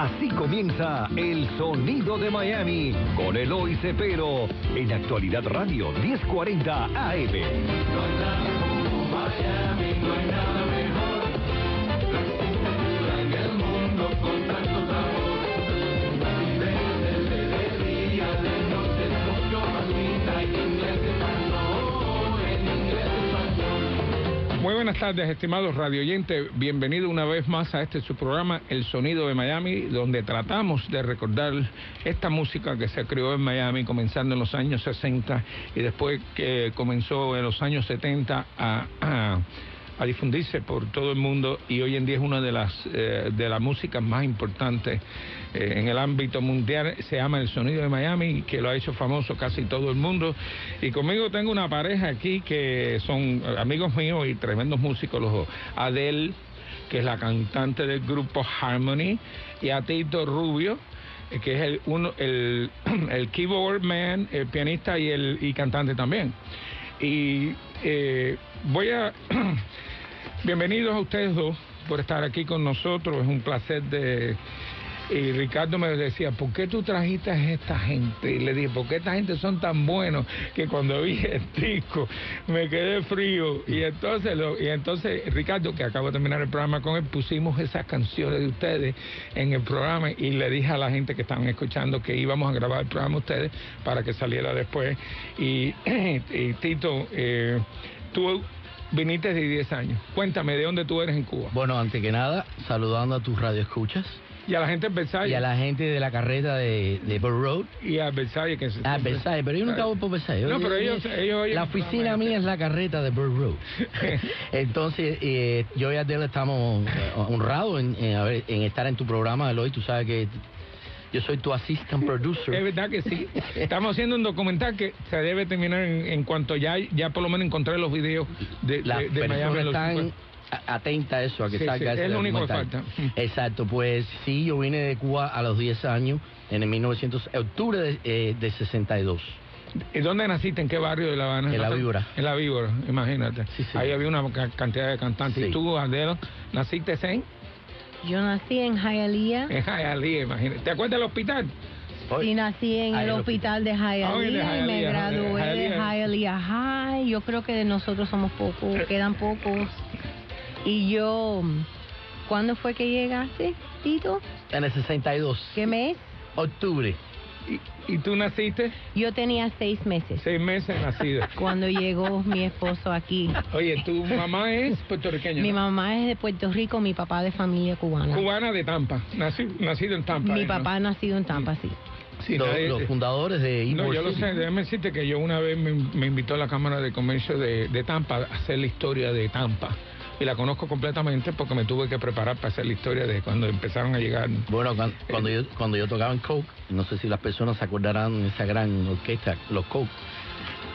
Así comienza El Sonido de Miami con Eloy Cepero en Actualidad Radio 1040 AM. Muy buenas tardes, estimados radioyentes. Bienvenido una vez más a este su programa, El Sonido de Miami, donde tratamos de recordar esta música que se creó en Miami, comenzando en los años 60 y después que comenzó en los años 70 a, a, a difundirse por todo el mundo y hoy en día es una de las eh, de las músicas más importantes eh, en el ámbito mundial. Se llama El Sonido de Miami, que lo ha hecho famoso casi todo el mundo. Y conmigo tengo una pareja aquí que son amigos míos y tremendos músicos, los Adele, que es la cantante del grupo Harmony, y a Tito Rubio, que es el, uno, el, el keyboard man, el pianista y, el, y cantante también. Y eh, voy a... Bienvenidos a ustedes dos por estar aquí con nosotros. Es un placer de... Y Ricardo me decía, ¿por qué tú trajiste a esta gente? Y le dije, ¿por qué esta gente son tan buenos que cuando vi el disco me quedé frío? Y entonces, lo, y entonces Ricardo, que acabo de terminar el programa con él, pusimos esas canciones de ustedes en el programa y le dije a la gente que estaban escuchando que íbamos a grabar el programa ustedes para que saliera después. Y, y Tito, eh, tú viniste de 10 años. Cuéntame, ¿de dónde tú eres en Cuba? Bueno, antes que nada, saludando a tus radioescuchas. Y a la gente en Versalles. Y a la gente de la carreta de, de Burr Road. Y a Versalles. Que a Versalles, pero yo nunca voy por Versalles. No, pero ellos... ellos la oficina mía es la carreta de Burr Road. Entonces, eh, yo y Adele estamos honrados en, en, estar en tu programa, Eloy. Tú sabes que yo soy tu assistant producer. Es verdad que sí. Estamos haciendo un documental que se debe terminar en, en cuanto ya, ya por lo menos encontré los videos de, la, de, de Miami. Están atenta a eso, a que sí, salga sí, Es lo único que falta. Exacto, pues sí, yo vine de Cuba a los 10 años, en el 1900, octubre de, eh, de 62. ¿Y dónde naciste? ¿En qué barrio de La Habana? En La Víbora. En La Víbora, imagínate. Sí. Ahí había una cantidad de cantantes. ¿Y tú, Adela, naciste en? Yo nací en Hialeah. En Hialeah, imagínate. ¿Te acuerdas del hospital? Sí, nací en el hospital de Hialeah, Ah, de y me Hialeah, gradué de Hialeah. Hialeah High. Yo creo que de nosotros somos pocos, quedan pocos. Y yo, ¿cuándo fue que llegaste, Tito? En el 62. ¿Qué mes? Octubre. ¿Y, y tú naciste? Yo tenía seis meses Seis meses nacido. cuando llegó mi esposo aquí. Oye, ¿tu mamá es puertorriqueña? Mi ¿no? mamá es de Puerto Rico, mi papá de familia cubana. Cubana de Tampa. Nací, nacido en Tampa. Mi ¿eh, no? papá nacido en Tampa, sí. Sí, los, nadie- los fundadores de No, yo lo sé. Déjame decirte que yo una vez me, me invitó a la Cámara de Comercio de, de Tampa a hacer la historia de Tampa. Y la conozco completamente porque me tuve que preparar para hacer la historia de cuando empezaron a llegar. Bueno, cuando, cuando, yo, cuando yo tocaba en Coke, no sé si las personas se acordarán de esa gran orquesta, los Coke.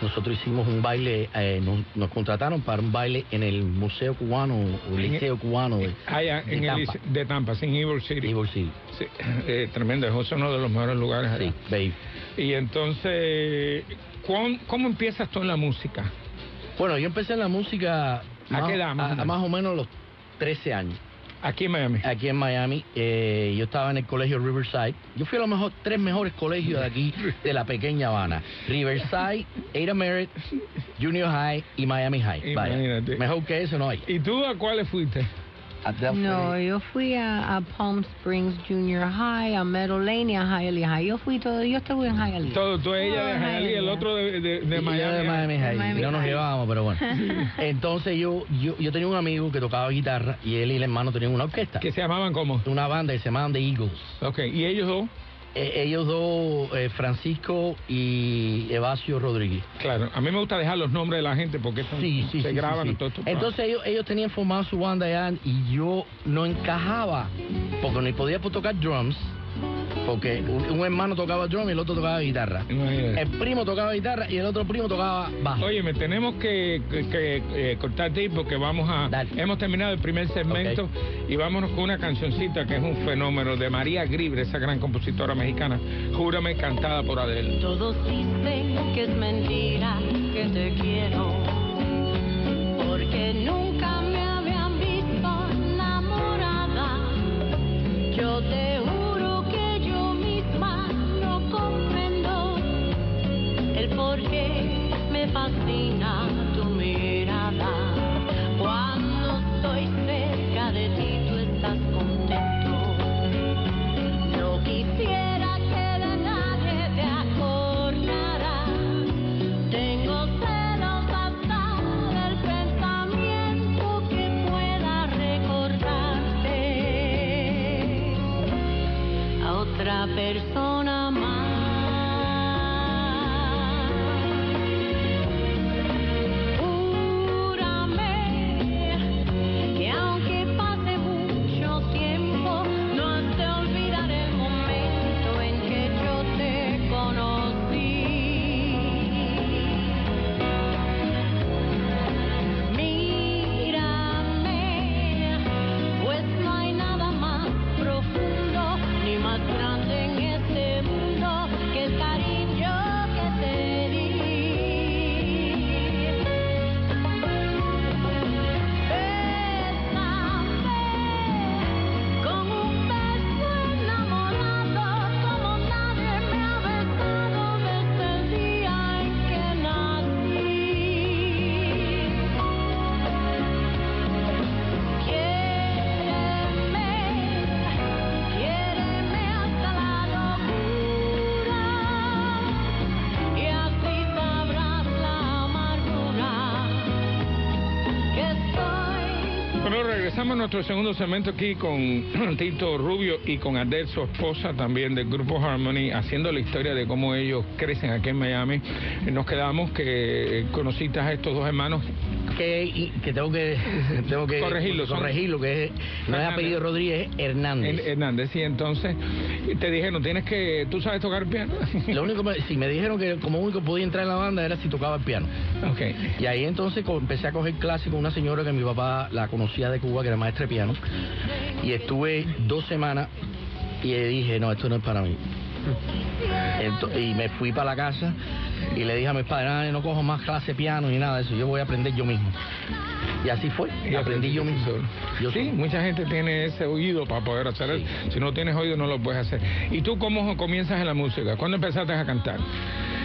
Nosotros hicimos un baile, eh, nos, nos contrataron para un baile en el Museo Cubano, o Liceo Cubano de, Allá de en el Tampa. liceo- de Tampa, sin Ybor City. Ybor City. Sí, eh, tremendo, es uno de los mejores lugares allá. Sí, babe. Y entonces, ¿cuán- ¿cómo empiezas tú en la música? Bueno, yo empecé en la música ¿A más, qué edad, más o a- menos? más o menos los 13 años. Aquí en Miami. Aquí en Miami, eh, yo estaba en el colegio Riverside. Yo fui a los mejor, tres mejores colegios de aquí, de la pequeña Habana. Riverside, Ada Merritt, Junior High y Miami High. Vaya, Imagínate. mejor que eso no hay. ¿Y tú a cuáles fuiste? No, yo fui a, a Palm Springs Junior High, a Meadow Lane y a Hialeah High. Yo fui todo, yo estuve en Hialeah. Todo, tú ella de Hialeah el otro de, de, de Miami. de Miami High. Miami no nos llevábamos, pero bueno. Entonces yo, yo, yo tenía un amigo que tocaba guitarra y él y el hermano tenían una orquesta. Que se llamaban como. Una banda que se llamaban The Eagles. Ok, y ellos dos, Eh, ellos dos, eh, Francisco y Evasio Rodríguez. claro, a mí me gusta dejar los nombres de la gente porque estos Sí, sí, se sí, graban y todo esto. Entonces ellos, ellos tenían formado su banda allá y yo no encajaba porque ni podía tocar drums porque un, un hermano tocaba drum y el otro tocaba guitarra. Imagínate. El primo tocaba guitarra y el otro primo tocaba bajo. Oye, me tenemos que, que- que, eh, cortarte ahí porque vamos a... Dale. Hemos terminado el primer segmento y vámonos con una cancioncita que es un fenómeno de María Gribre, esa gran compositora mexicana. Júrame, cantada por Adele. Todos dicen que es mentira que te quiero, porque nunca me habían visto enamorada. Yo te porque me fascina nuestro segundo segmento aquí con Tito Rubio y con Adel, su esposa también del grupo Harmony, haciendo la historia de cómo ellos crecen aquí en Miami. Nos quedamos que conociste a estos dos hermanos. Que, que tengo que tengo que Corregirlo, corregirlo que es, no es apellido Rodríguez es Hernández. Hernández, y entonces te dijeron, tienes que, ¿tú sabes tocar piano? lo único me- si me dijeron que como único podía entrar en la banda era si tocaba el piano. Ok. y ahí entonces empecé a coger clases con una señora que mi papá la conocía de Cuba que era maestra de piano. Y estuve dos semanas y le dije no esto no es para mí Y me fui para la casa y le dije a mis padres, "Ay, no cojo más clase de piano ni nada de eso, yo voy a aprender yo mismo. Y así fue, y aprendí yo mismo. Yo sí, mucha gente tiene ese oído para poder hacer Sí. eso. Si no tienes oído, no lo puedes hacer. ¿Y tú cómo comienzas en la música? ¿Cuándo empezaste a cantar?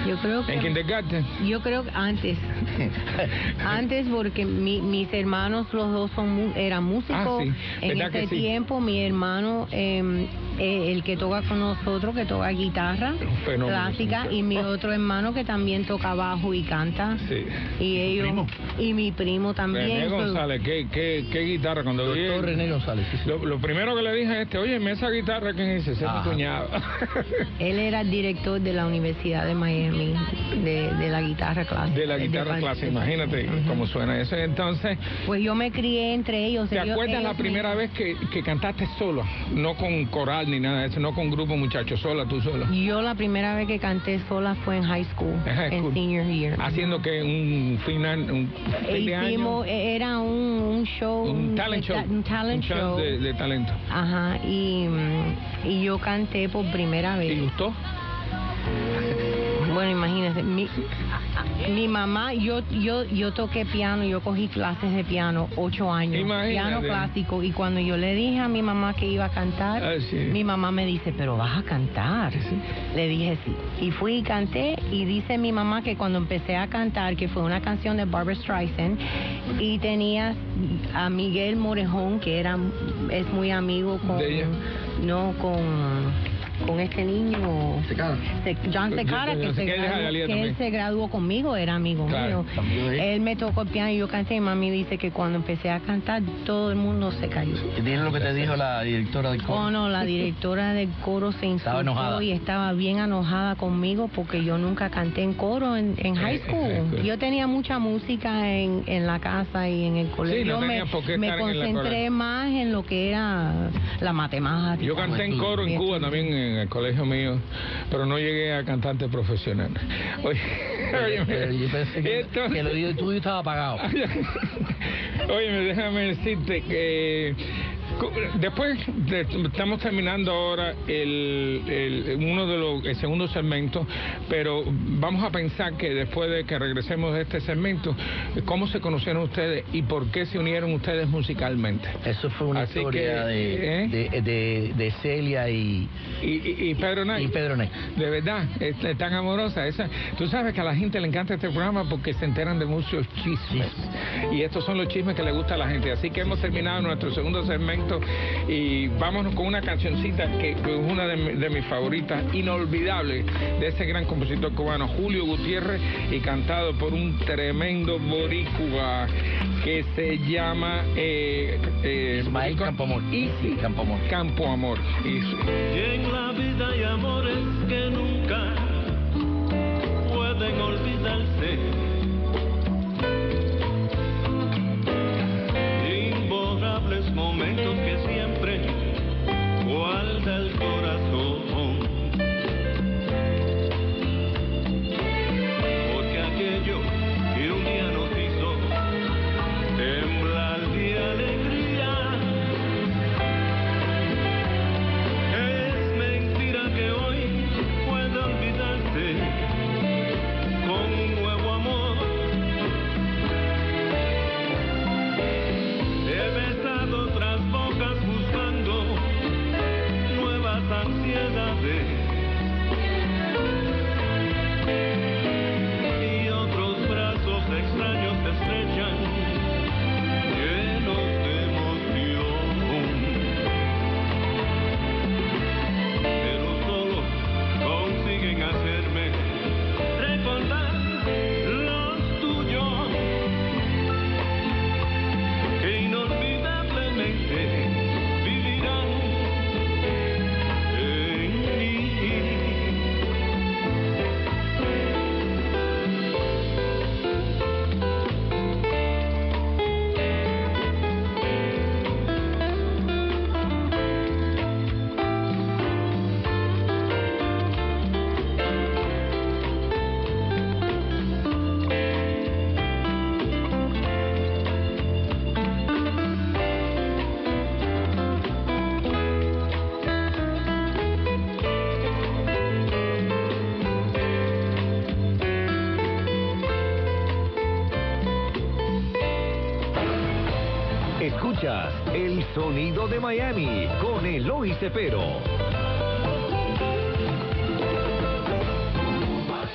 Yo creo ¿En que kindergarten? yo creo que antes antes porque mi- mis hermanos los dos son mu- eran músicos Ah, sí. en ¿Verdad que ese sí? tiempo mi hermano eh, eh, el que toca con nosotros que toca guitarra fenómeno, clásica sí. y mi otro hermano que también toca bajo y canta Sí. y ellos primo? y mi primo también René so- González, ¿qué, qué, qué guitarra? Cuando vi Doctor el- René González, sí, sí. lo, lo primero que le dije a este, oye, esa guitarra, ¿quién es ese? Ese es mi cuñado. él era el director de la Universidad de Miami de, de la guitarra clásica de la guitarra de- clásica, imagínate cómo suena eso. Entonces, pues yo me crié entre ellos ¿te ellos- acuerdas la me- primera vez que, que cantaste sola? No con coral ni nada de eso, no con grupo muchachos, sola, tú sola. Yo la primera vez que canté sola fue en high school, En senior year. Haciendo que un final, un fin de año, e- era un, un show, un talent show, un talent un show de, de talento. Ajá, y, y yo canté por primera ¿Te vez. gustó? Bueno, imagínese, mi, mi mamá, yo, yo, yo toqué piano, yo cogí clases de piano ocho años, Imagínate. piano clásico, y cuando yo le dije a mi mamá que iba a cantar, Ah, sí. mi mamá me dice, pero vas a cantar. Le dije sí. Y fui y canté, y dice mi mamá que cuando empecé a cantar, que fue una canción de Barbara Streisand, y tenía a Miguel Morejón, que era, es muy amigo con, De ella. no, con, con este niño. Se cara. Se- John Secara, Yo- que, se graduó, que él se graduó conmigo, era amigo Claro, mío. Él me tocó el piano y yo canté y mami dice que cuando empecé a cantar todo el mundo se cayó. Dile lo que te dijo la directora del Oh no, la directora del coro se insultó y estaba bien enojada conmigo porque yo nunca canté en coro en, en high En- en high school. school. Yo tenía mucha música en, en la casa y en el colegio. no me, en concentré más en lo que era la matemática. Yo canté en coro en Cuba también, en el colegio mío, pero no llegué a cantante profesional. Oye, oye, Pero yo pensé que, esto- que lo tuyo estaba apagado. Oye, déjame decirte que Después de- estamos terminando ahora el, el- uno de los el segundo segmento, pero vamos a pensar que después de que regresemos de este segmento, cómo se conocieron ustedes y por qué se unieron ustedes musicalmente. Eso fue una Así historia que, de, ¿eh? de, de- de Celia y, Y, y- y Pedro Nay. y Pedro Ney. De verdad, es, es tan amorosa. Esa, tú sabes que a la gente le encanta este programa porque se enteran de muchos chismes. Y estos son los chismes que le gusta a la gente. Así que hemos terminado nuestro segundo segmento y vámonos con una cancioncita que, que es una de, mi- de mis favoritas, inolvidable, de ese gran compositor cubano, Julio Gutiérrez, y cantado por un tremendo boricua que se llama eh, eh, Ismael Campoamor. Easy. Campoamor. Campo Amor. Easy. Y en la vida hay amores que nunca pueden olvidarse. De Miami con Eloy Cepero.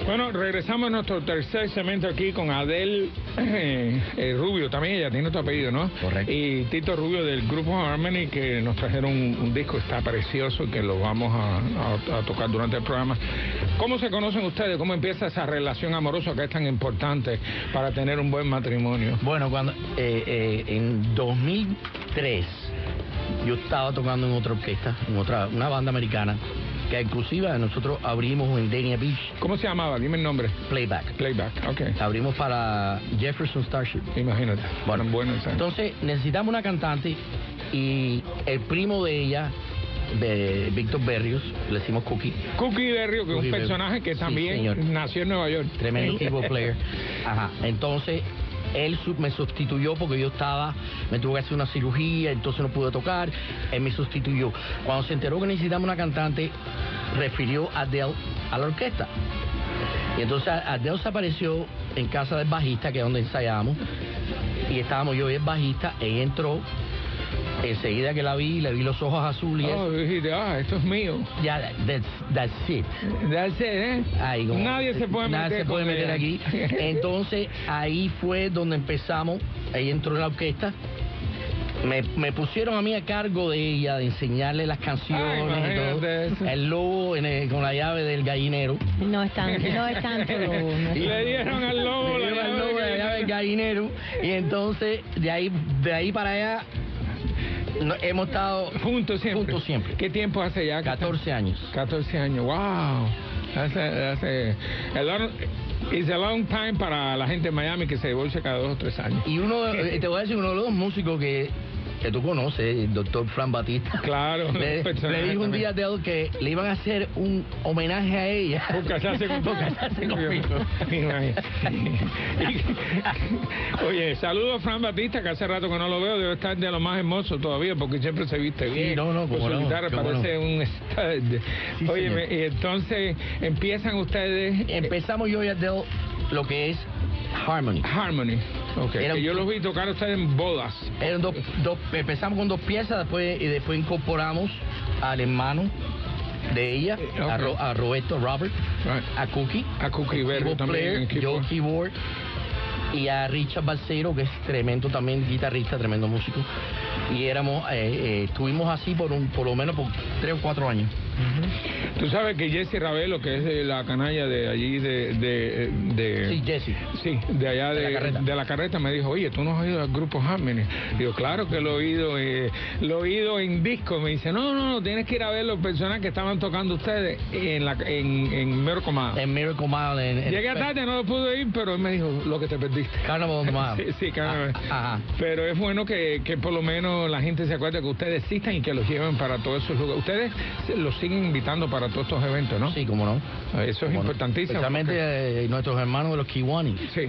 Bueno, regresamos a nuestro tercer segmento aquí con Adel eh, eh, Rubio, también ella tiene tu apellido, ¿no? Correcto. Y Tito Rubio del grupo Harmony, que nos trajeron un, un disco, está precioso, que lo vamos a, a- a tocar durante el programa. ¿Cómo se conocen ustedes? ¿Cómo empieza esa relación amorosa que es tan importante para tener un buen matrimonio? Bueno, cuando eh, eh, en 2003 yo estaba tocando en otra orquesta, en otra una banda americana, que inclusive nosotros abrimos en Dania Beach ¿Cómo se llamaba? Dime el nombre. Playback. Playback, ok. Abrimos para Jefferson Starship. Imagínate. Bueno, bueno, Entonces necesitamos una cantante y el primo de ella, de Víctor Berrios, le decimos Cookie, Cookie Berrio, que es un personaje que también nació en Nueva York. tremendo tipo player. Ajá. Entonces él me sustituyó porque yo estaba, me tuvo que hacer una cirugía, entonces no pude tocar. Él me sustituyó. Cuando se enteró que necesitamos una cantante, refirió a Adele a la orquesta. Y entonces Adele se apareció en casa del bajista, que es donde ensayamos, y estábamos yo y el bajista, ella entró, enseguida que la vi, le vi los ojos azules, y eso, Oh, dijiste, ah, esto es mío. ya, that's, that's it. That's it, ¿eh? Ahí, como- Nadie se puede nadie meter se puede meter ella. aquí. Entonces ahí fue donde empezamos. Ahí entró en la orquesta. Me, me pusieron a mí a cargo de ella, de enseñarle las canciones Ay, y todo. eso. El lobo en el- con la llave del gallinero. No es tan, no es tanto. no es Y le tanto. dieron al lobo Le la dieron al llave lobo la llave del gallinero. Y entonces de ahí, de ahí para allá no- hemos estado Juntos siempre. Juntos siempre. ¿Qué tiempo hace ya? que 14 años. están? 14 años, wow. Hace, hace, a long, it's a long time para la gente de Miami que se divorcia cada dos o tres años. Y uno, eh, te voy a decir, uno de los músicos que que tú conoces, el doctor Fran Batista. Claro, Le, le dijo un día a Adele que le iban a hacer un homenaje a ella. Por casarse con- Por casarse conmigo. Oye, saludo a Fran Batista, que hace rato que no lo veo, debe estar de lo más hermoso todavía, porque siempre se viste bien. Sí, no, no, Con su no, guitarra parece un stud. Sí, Oye, señor. y entonces empiezan ustedes... Empezamos yo y Adele lo que es Harmony. Harmony. Ok, Era que un- yo los vi tocar ustedes en bodas. Eran dos, dos- empezamos con dos piezas después y después incorporamos al hermano de ella, Eh, a. Ro- a Roberto Robert, Right. a Cookie, A Cookie Berry también player, yo keyboard y a Richard Balcero que es tremendo también guitarrista, tremendo músico y éramos eh, eh, estuvimos así por un por lo menos por tres o cuatro años. Tú sabes que Jesse Ravelo, que es la canalla de allí, de... de, de Sí, Jesse. Sí, de allá de, De la carreta. de la carreta me dijo, oye, ¿tú no has oído al grupo Harmony? Digo, claro que lo he oído, eh, lo he oído en disco. Me dice, no, no, no, tienes que ir a ver los personajes que estaban tocando ustedes en la en, en Miracle Mile". En Miracle Mile en, en Llegué tarde, no lo pude ir, pero él me dijo, lo que te perdiste. Carnival Mile. Sí, sí, Carnival. Ah, Ajá. Pero es bueno que, que por lo menos la gente se acuerde que ustedes existen y que los lleven para todos esos lugares. Ustedes los siguen invitando para todos estos eventos, ¿no? Sí, cómo no. Eso es Cómo no. importantísimo. Especialmente porque- eh, nuestros hermanos de los Kiwani. Sí,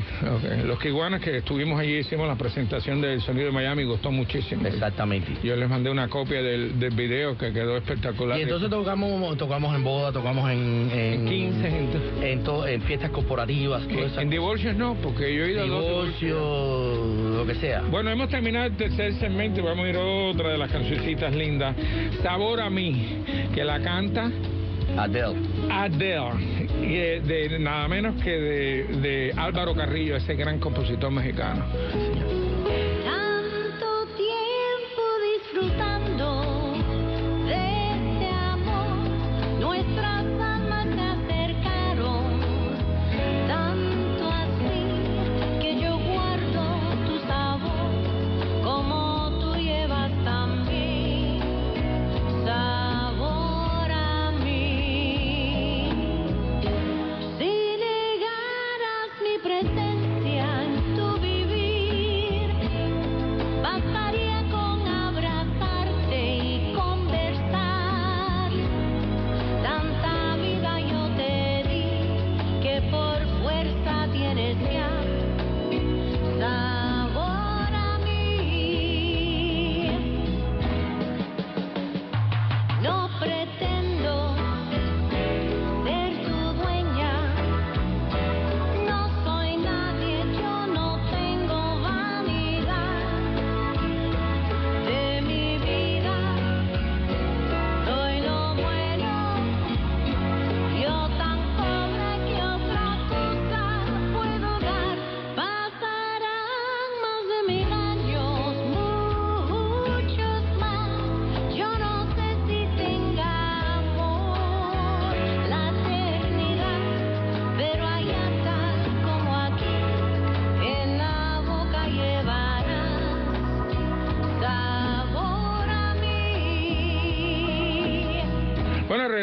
los Kiguanas que estuvimos allí, hicimos la presentación del sonido de Miami, gustó muchísimo. Exactamente. Yo les mandé una copia del, del video que quedó espectacular. Y entonces tocamos tocamos en boda, tocamos en... En 15, en- en, to- en fiestas corporativas, todo en, divorcios no, porque yo he ido a dos divorcios. Divorcio, lo que sea. Bueno, hemos terminado el tercer segmento y vamos a ir a otra de las cancioncitas lindas. Sabor a mí, que la canta Adele. Adele, de, nada menos que de, de Álvaro Carrillo, ese gran compositor mexicano.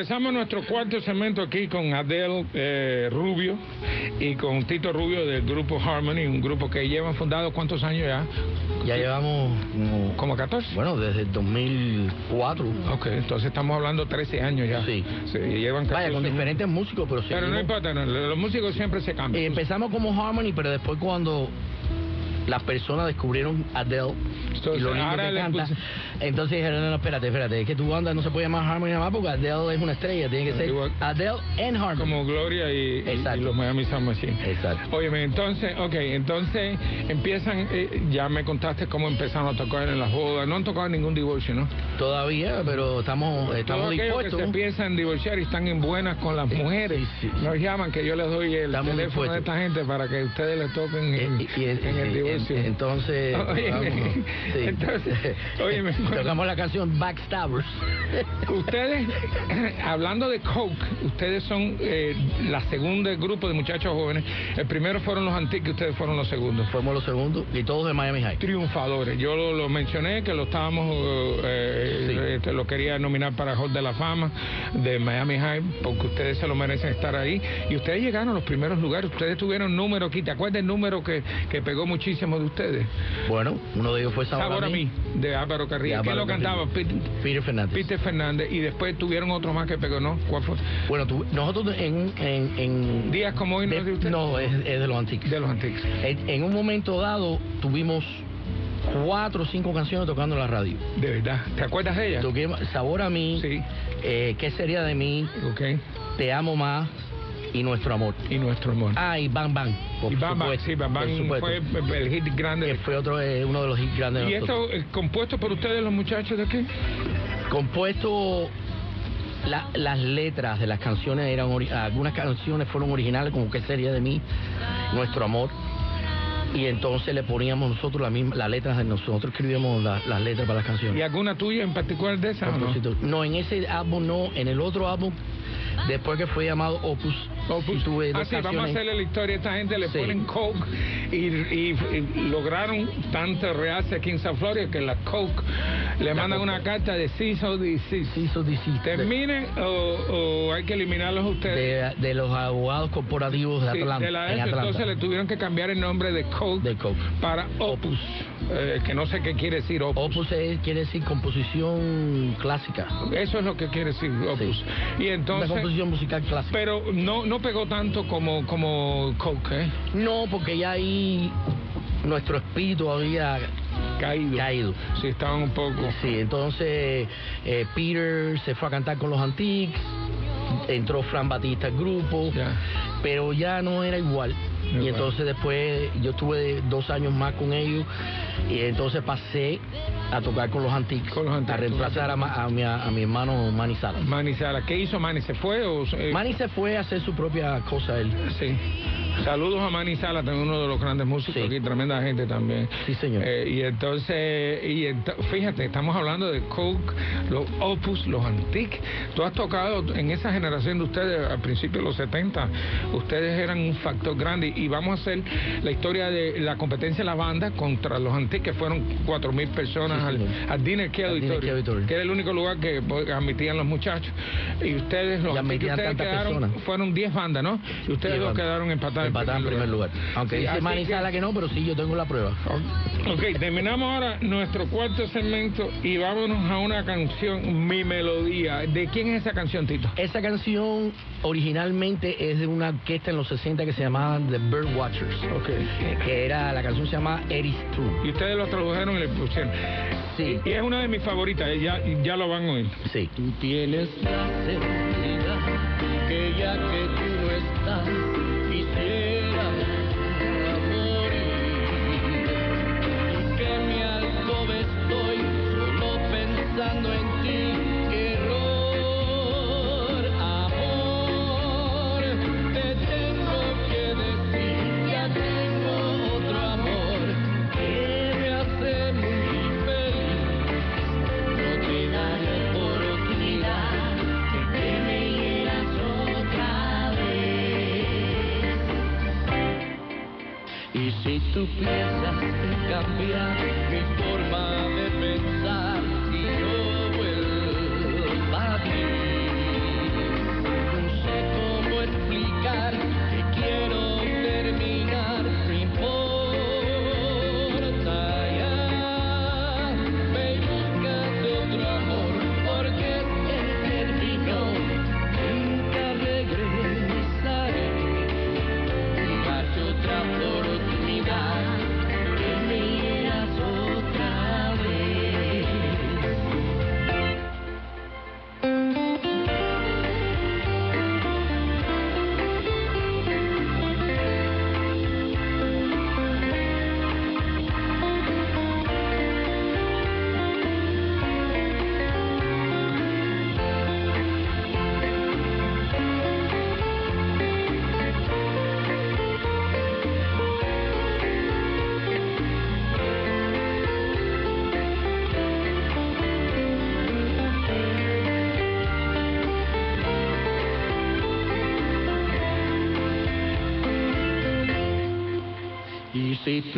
A nuestro cuarto segmento aquí con Adele eh, Rubio y con Tito Rubio del grupo Harmony, un grupo que llevan fundado cuántos años ya? Ya llevamos como, Como 14. bueno, desde el 2004. Ok, entonces estamos hablando 13 años ya. Sí. llevan 14 Vaya, con diferentes músicos, pero Pero no importa, no, los músicos siempre se Eh, cambian. empezamos como Harmony, pero después cuando las personas descubrieron Adele Entonces, y lo lindo que canta, puse- entonces dijeron, no, no, espérate, espérate, es que tu banda no se puede llamar Harmony nada más porque Adele es una estrella, tiene que ser Igual- Adele and Harmony. como Gloria y, y- los Miami Sound Machine. Exacto. Óyeme, entonces, ok, entonces empiezan, eh, ya me contaste cómo empezaron a tocar en las bodas, no han tocado en ningún divorcio, ¿no? Todavía, pero estamos, estamos aquellos que dispuestos. se empiezan a divorciar y están en buenas con las mujeres, sí, sí. nos llaman que yo les doy el Estamos teléfono de dispuestos. esta gente para que ustedes les toquen en, Eh, y- en el divorcio. En- entonces, Óyeme, vamos, sí. entonces, óyeme, tocamos la canción Backstabbers. Ustedes, hablando de Coke, ustedes son eh, la segunda grupo de muchachos jóvenes. El primero fueron los antiques, ustedes fueron los segundos. Fuimos los segundos y todos de Miami High. Triunfadores. Yo lo, lo mencioné, que lo estábamos, eh, Sí. eh, este, lo quería nominar para Hall de la Fama de Miami High, porque ustedes se lo merecen estar ahí. Y ustedes llegaron a los primeros lugares. Ustedes tuvieron número aquí. ¿Te acuerdas el número que, que pegó muchísimo? De ustedes. Bueno, uno de ellos fue Sabor, Sabor a mí, de Álvaro Carrillo. ¿Quién lo cantaba? Peter, Peter Fernández. Peter Fernández. Y después tuvieron otro más que pegó, ¿no? ¿Cuál fue? Bueno, tú- nosotros en... en, en Días como hoy, ¿no de- es de usted? no, es, es de los antiques. De los antiguos. En, en un momento dado tuvimos cuatro o cinco canciones tocando en la radio. De verdad. ¿Te acuerdas de ella? Toqué Sabor a mí, Sí. eh, ¿Qué sería de mí? Ok. Te amo más y Nuestro Amor. Y nuestro amor. Ah, y Bang Bang. Por y Bam Bam, sí, Bam Bam fue el hit grande. Que fue otro, eh, uno de los hits grandes de ¿Y esto eh, compuesto por ustedes, los muchachos de aquí? Compuesto, la- las letras de las canciones eran, algunas canciones fueron originales, como ¿Qué sería de mí? Nuestro Amor. Y entonces le poníamos nosotros la misma, las letras de nosotros, escribíamos la- las letras para las canciones. ¿Y alguna tuya en particular de esas? no? No, en ese álbum no, en el otro álbum, después que fue llamado Opus, Opus. tuve Ah, dos sí, vamos a hacerle la historia. Esta gente le Sí. ponen coke y, y- y lograron tanto rehace aquí en San Florio que la coke le La mandan coke. una carta de cease o desist. Sí, eso dice- Terminen o, o hay que eliminarlos ustedes. de, de los abogados corporativos de Sí, Atlanta. de la en S, Atlanta. entonces le tuvieron que cambiar el nombre de Coke De Coke. para Opus, eh, que no sé qué quiere decir Opus. Opus es- quiere decir composición clásica. Eso es lo que quiere decir Opus. Sí. Y Una entonces, composición musical clásica. pero no no pegó tanto como como Coke, ¿eh? No, porque ya ahí nuestro espíritu había Caído. caído. Sí, estaban un poco. Sí, entonces eh, Peter se fue a cantar con los Antiques, entró Fran Batista al grupo, Ya. pero ya no era igual. Y entonces después yo estuve dos años más con ellos y entonces pasé a tocar con los Antiques, Con los Antiques, a reemplazar a, mi, a mi hermano Manny Sala. Manny Sala, ¿qué hizo Manny? ¿Se fue o eh, Manny se fue a hacer su propia cosa él. Sí. Saludos a Manny Sala, también uno de los grandes músicos Sí. aquí, tremenda gente también. Sí, señor. Eh, y entonces, y fíjate, estamos hablando de Coke, los Opus, los Antiques. Tú has tocado en esa generación de ustedes, al principio de los 70, ustedes eran un factor grande. Y vamos a hacer la historia de la competencia de la banda contra los Antiques, que fueron 4.000 personas Sí, al, al Dinner Key Auditorio, que era el único lugar que pues, admitían los muchachos. Y ustedes, los Y Antiques, ustedes quedaron, personas. fueron 10 bandas, ¿no? Y ustedes Diez dos bandas. quedaron empatados Empatados en primer lugar. Aunque Sí, dice Manny que- que no, pero sí, yo tengo la prueba. Ok, terminamos ahora nuestro cuarto segmento y vámonos a una canción, Mi Melodía. ¿De quién es esa canción, Tito? Esa canción originalmente es de una orquesta en los 60 que se llamaba The Bird Watchers. Ok. Que era, la canción se llama Eris True. Y ustedes lo tradujeron y le pusieron. Sí. Y es una de mis favoritas, eh, ya, ya lo van a oír. Sí. Tú tienes la seguridad que ya que tú no estás, en ti. Qué error, amor. Te tengo que decir, ya tengo otro amor que me hace muy feliz. No te daré oportunidad que me hieras otra vez. Y si tú piensas cambiar mi forma de pensar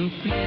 Y si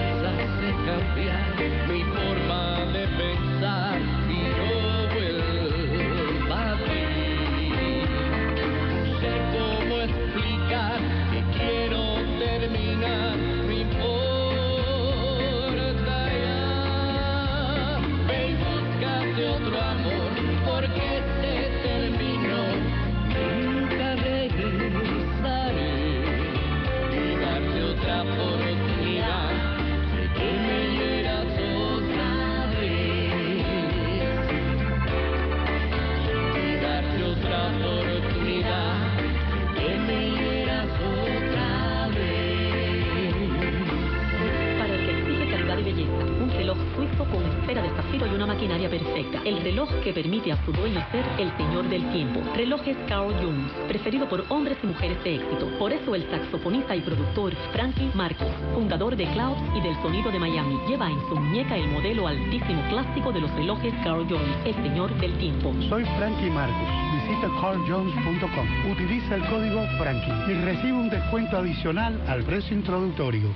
su dueño ser el señor del tiempo. Relojes Carl Jones, preferido por hombres y mujeres de éxito. Por eso el saxofonista y productor Frankie Marcos, fundador de Clouds y del sonido de Miami, lleva en su muñeca el modelo altísimo clásico de los relojes Carl Jones, el señor del tiempo. Soy Frankie Marcos. Visita carljones.com. Utiliza el código Frankie y recibe un descuento adicional al precio introductorio.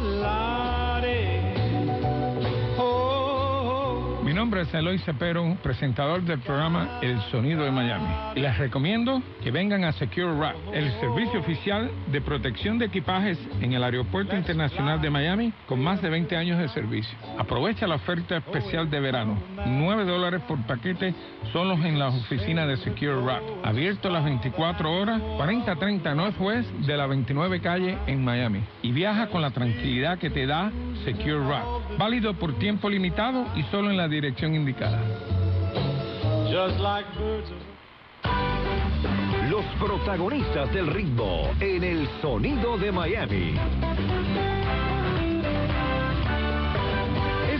Mi nombre es Eloy Cepero, presentador del programa El Sonido de Miami. Y les recomiendo que vengan a Secure Wrap, el servicio oficial de protección de equipajes en el Aeropuerto Internacional de Miami con más de 20 años de servicio. Aprovecha la oferta especial de verano. 9 dólares por paquete solo en las oficinas de Secure Wrap. Abierto las 24 horas, 4030 Northwest de la 29 calle en Miami. Y viaja con la tranquilidad que te da Secure Wrap. Válido por tiempo limitado y solo en la dirección indicada. Los protagonistas del ritmo en el sonido de Miami.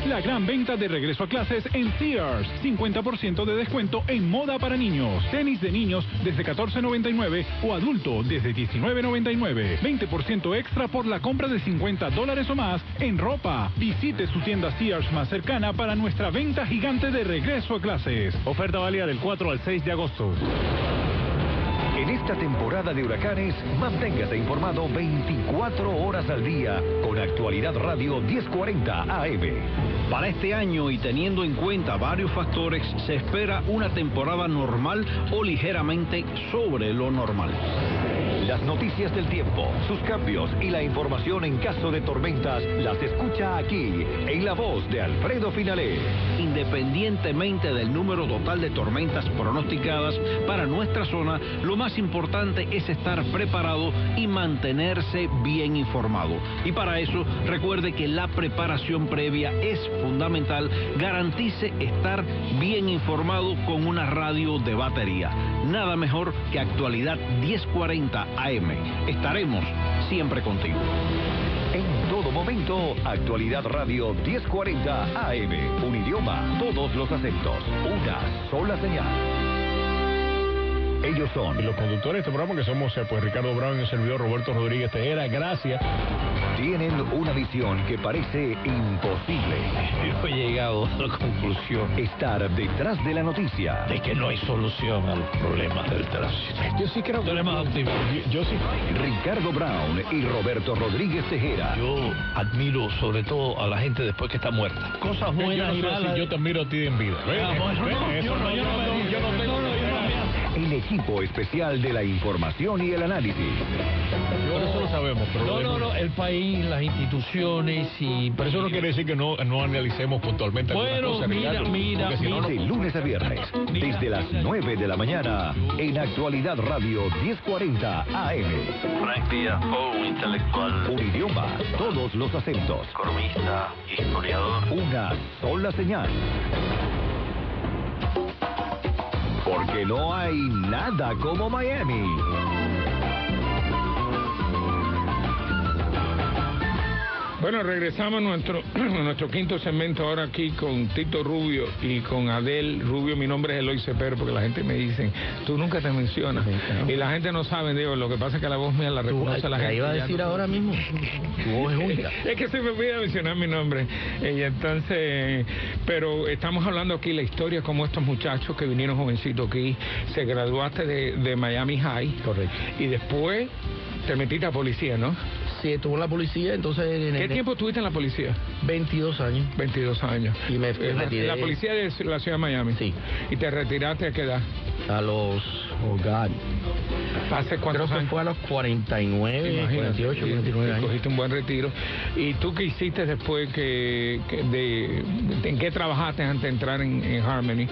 La gran venta de regreso a clases en Sears. 50% de descuento en moda para niños. Tenis de niños desde 14.99 o adulto desde 19.99. 20% extra por la compra de 50 dólares o más en ropa. Visite su tienda Sears más cercana para nuestra venta gigante de regreso a clases. Oferta válida del 4 al 6 de agosto. En esta temporada de huracanes, manténgase informado 24 horas al día con Actualidad Radio 1040 AM. Para este año y teniendo en cuenta varios factores, se espera una temporada normal o ligeramente sobre lo normal. Las noticias del tiempo, sus cambios y la información en caso de tormentas las escucha aquí en la voz de Alfredo Finalé. Independientemente del número total de tormentas pronosticadas para nuestra zona, lo más importante es estar preparado y mantenerse bien informado. Y para eso, recuerde que la preparación previa es fundamental. Garantice estar bien informado con una radio de batería. Nada mejor que actualidad 1040 AM. Estaremos siempre contigo. En todo momento, Actualidad Radio 1040 AM. Un idioma, todos los acentos, una sola señal. Ellos son Y los conductores de este programa que somos eh, pues Ricardo Brown y el servidor Roberto Rodríguez Tejera, gracias. Tienen una visión que parece imposible. Yo he llegado a la conclusión Estar detrás de la noticia. de que no hay solución a los problemas del tránsito. Yo sí creo optimista. Yo, yo sí. Ricardo Brown y Roberto Rodríguez Tejera. Yo admiro sobre todo a la gente después que está muerta. Cosas Yo, buenas no y sé malas. si yo te admiro a ti en vida. Ven, Ah, bueno, ven, no, eso yo no, yo no me- yo no tengo no, no, yo no equipo especial de la información y el análisis. Por eso lo sabemos, pero No, no, no, el país, las instituciones y... Pero eso no quiere decir que no, no analicemos puntualmente Bueno, cosas, mira, Ricardo, mira, no, no- De lunes a viernes, desde las 9 de la mañana, en Actualidad Radio 1040 AM. Frank Díaz, un intelectual, Un idioma, todos los acentos, economista, historiador. una sola señal. Porque no hay nada como Miami. Bueno, regresamos a nuestro, a nuestro quinto segmento ahora aquí con Tito Rubio y con Adel Rubio. Mi nombre es Eloy Cepero porque la gente me dice, tú nunca te mencionas. Y la gente no sabe, digo, lo que pasa es que la voz mía la reconoce la Te gente. iba a decir no- ahora mismo. Tu voz es única. Es que se me olvida mencionar mi nombre. Y entonces, pero estamos hablando aquí la historia como estos muchachos que vinieron jovencitos aquí, se graduaste de, de Miami High. Correcto. Y después te metiste a policía, ¿no? Sí, estuvo en la policía, entonces... en ¿Qué el- tiempo estuviste en la policía? 22 años. 22 años. Y me. La policía de la ciudad de Miami. Sí. ¿Y te retiraste a qué edad? A los... Oh, God. ¿Hace Creo cuántos que años? fue a los 49, Imagínate, 48, sí, 49 sí, años. Cogiste un buen retiro. ¿Y tú qué hiciste después que, que de, en qué trabajaste antes de entrar en, en Harmony?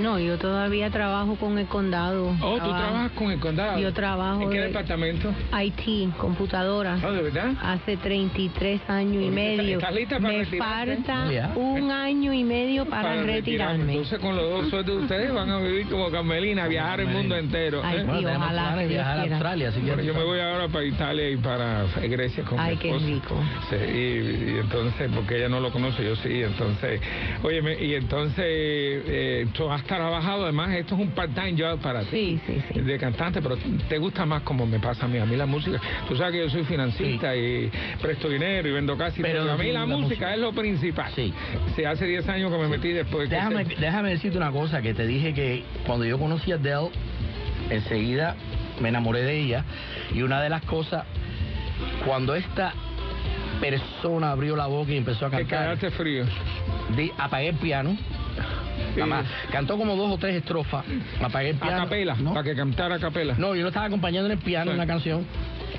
No, yo todavía trabajo con el condado. Oh, tú trabajas con el condado. Yo trabajo ¿En qué de- departamento? IT, computadora. Oh, ¿de verdad? Hace 33 años y ¿Estás- medio. estás lista para Me retirarte? falta Ya. un año y medio para, retirarme. Entonces, con los dos sueldos de ustedes van a vivir como Carmelina, viajar el mundo entero. Ay, ¿eh? Bueno, ojalá que viajar a. Australia, así que... Bueno, yo me voy ahora para Italia y para Grecia con Ay, mi qué esposa. rico. Sí, y, y entonces, porque ella no lo conoce, yo sí, entonces, óyeme, y entonces, eh, tú has trabajado, además, esto es un part-time job para ti, Sí, sí, sí. de cantante, pero te gusta más como me pasa a mí, a mí la música, tú sabes que yo soy financista y presto dinero y vendo casi, Pero pero, a mí sí, la, la música, música. es lo principal. Sí. Sí, hace 10 años que me metí después que Déjame, se- déjame decirte una cosa, que te dije que cuando yo conocí a Adele, enseguida me enamoré de ella. Y una de las cosas, cuando esta persona abrió la boca y empezó a que cantar, quedaste frío. di- apagué el piano. Más. Cantó como dos o tres estrofas, apagué el A piano. capela, ¿no? para que cantara a capela. No, yo lo estaba acompañando en el piano Sí. en una canción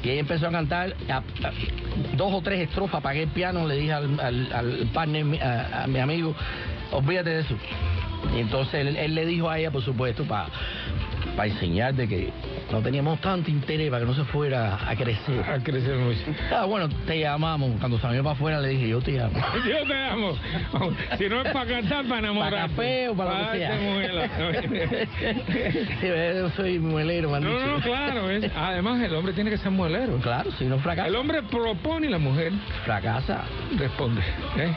y ella empezó a cantar a- a- dos o tres estrofas, apagué el piano, le dije al, al, al partner, a, a mi amigo, olvídate de eso. Y entonces él, él le dijo a ella, por supuesto, para enseñar de que no teníamos tanto interés para que no se fuera a crecer. A crecer mucho. Ah, bueno, te llamamos. Cuando salió para afuera le dije, yo te llamo. Yo te amo. Si no es para cantar, para enamorar. Para café o para lo que sea. Yo soy muelero, No, dicho. no, claro. es- además, el hombre tiene que ser muelero. Claro, si no fracasa. El hombre propone y la mujer fracasa. responde. ¿eh?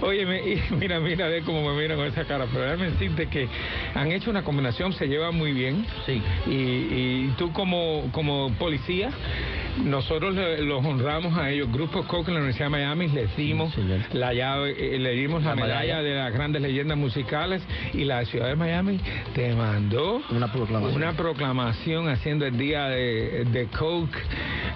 Oye, me- y mira, mira, ve cómo me miran con esa cara. Pero déjame decirte que han hecho una combinación, se lleva muy bien. Sí. Y, y tú como, como policía, nosotros le- los honramos a ellos. Grupo Coke en la Universidad de Miami les dimos Sí, la llave, eh, le dimos la, La medalla medalla. de las grandes leyendas musicales y la ciudad de Miami te mandó Una proclamación. una proclamación haciendo el día de, de Coke.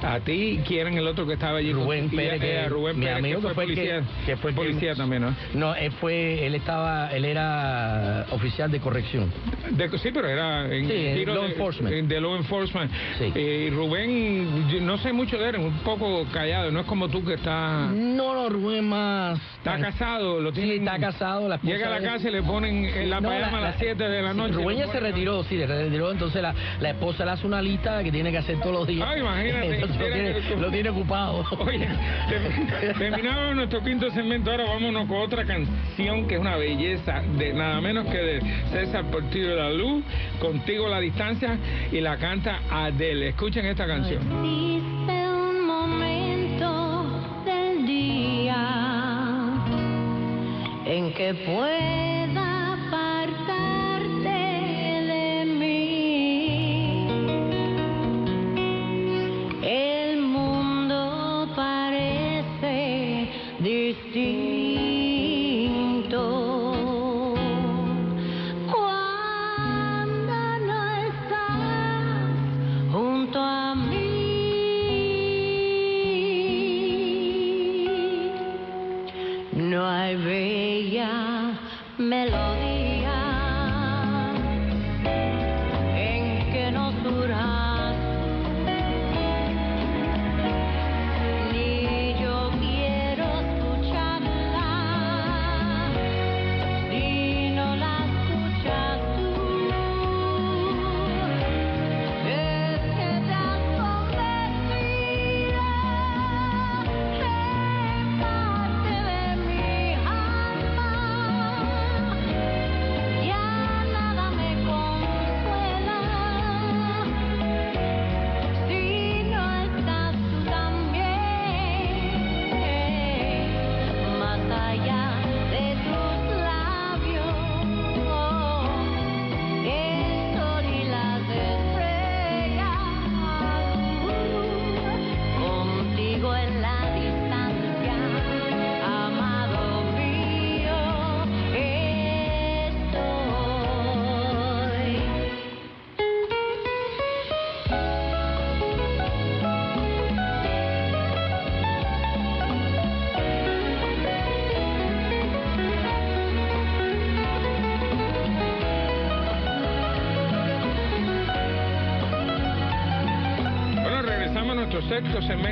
A ti, ¿quién el otro que estaba allí? Rubén Y- Pérez, eh, que, Rubén mi Pérez, amigo que fue policía, que, que fue el que- policía también, ¿no? No, él fue, él estaba, él era oficial de corrección. De- sí, pero era en Sí, en tiro law de, enforcement. en- de law enforcement. Sí. Eh, y Rubén, no sé mucho de él, es un poco callado, no es como tú que estás... No, no, Rubén más. Está casado, lo Sí, tienen... está casado. La esposa Llega a la de- casa y le ponen en la No, pijama a las 7 de la sí, noche. Rubén le ya se retiró, sí, se retiró. Entonces la, la esposa le hace una lista que tiene que hacer todos los días. Ay, imagínate, Entonces lo tiene, que- lo tiene ocupado. Oye, te- terminamos nuestro quinto segmento, ahora vámonos con otra canción que es una belleza, de nada menos que de César Portillo de la Luz, Contigo la distancia, y la canta Adele. Escuchen esta canción. Existe un momento del día en que pueda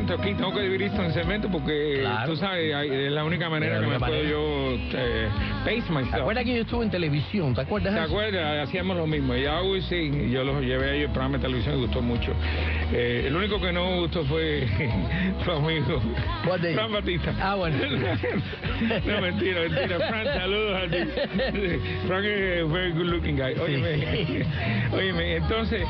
segmento aquí, tengo que dividir esto en segmentos porque Claro. tú sabes, hay- es la única manera la que me única puedo manera. yo eh, pace ¿Te myself. acuerdas que yo estuve en televisión? ¿Te acuerdas? ¿Te acuerdas? Hacíamos lo mismo. Y always sí, yo los llevé a ellos al programa de televisión y gustó mucho. Eh, el único que no gustó fue tu amigo? Fran Batista. Ah, bueno. no, mentira, mentira. Fran, saludos a ti. Fran es un very good looking guy. Óyeme, Sí. óyeme, entonces,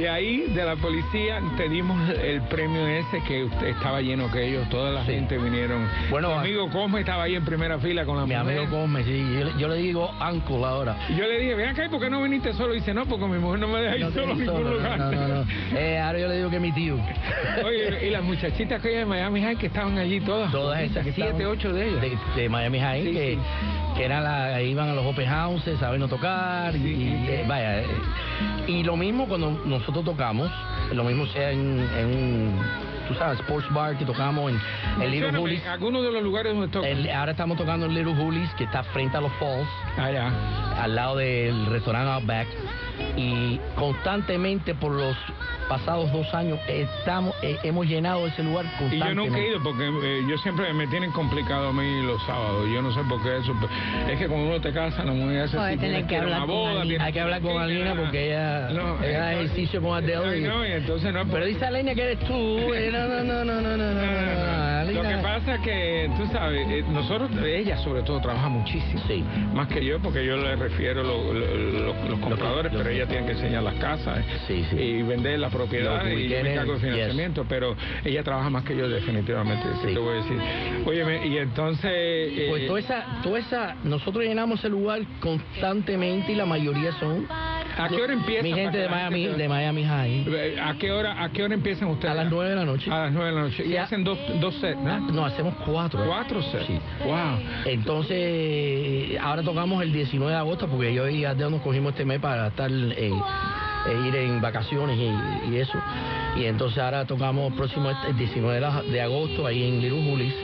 de ahí, de la policía, te dimos el premio ese que estaba lleno aquello, toda la Sí. gente vinieron. Bueno, tu amigo Cosme estaba ahí en primera fila con la Mi mujer. amigo Gómez, sí. Yo, le- yo le digo uncle ahora. Y yo le dije, ven acá, ¿y ¿por qué no viniste solo? Y dice, no, porque mi mujer no me deja ir No solo a ningún solo, lugar. No, no, no. Eh, ahora yo le digo que mi tío. Oye, y las muchachitas que de Miami High que estaban allí todas. Todas esas Siete, estaban- ocho de ellas. De, de Miami High, Sí, que, sí. Que eran la, iban a los open houses, sabiendo tocar. y, y, eh, vaya, eh, y lo mismo cuando nosotros tocamos, lo mismo sea en, en un, tú sabes, sports bar que tocamos en, en Little Hoolies. algunos de los lugares donde ahora estamos tocando en Little Hoolies, que está frente a los Falls, Allá. al lado del restaurante Outback. Y constantemente por los pasados dos años estamos eh, hemos llenado ese lugar Y constantemente. yo nunca he ido porque eh, yo siempre me tienen complicado a mí los sábados. Yo no sé por qué eso. Es que cuando uno te casa, la mujer hace así, que hablar una boda. Hay que hablar con Alina porque ella, No, ella da eh, ejercicio con Adele. Y- no, y entonces no. Pero dice Alina que eres tú. eh, no, no, no, no, no, no, no, no. Lo que pasa es que, tú sabes, nosotros, ella sobre todo, trabaja muchísimo. Sí. Más que yo, porque yo le refiero lo, lo, lo, los compradores, pero ella tiene que enseñar las casas sí, sí. y vender las propiedades y yo de financiamiento, yes. pero ella trabaja más que yo definitivamente, sí. te voy a decir. Óyeme, y entonces... Eh, pues toda esa, toda esa, nosotros llenamos el lugar constantemente y la mayoría son... ¿A qué hora empieza? Mi gente de Miami, de Miami High. ¿A qué hora, a qué hora empiezan ustedes? A las 9 de la noche. A las nueve de la noche. Y hacen dos, dos sets, ¿no? No, hacemos cuatro. Cuatro sets. Sí. Wow. Entonces, ahora tocamos el 19 de agosto porque yo y Adele nos cogimos este mes para estar eh, eh, ir en vacaciones y, y eso. Y entonces ahora tocamos el próximo este- el 19 de, agosto ahí en Little Hoolies,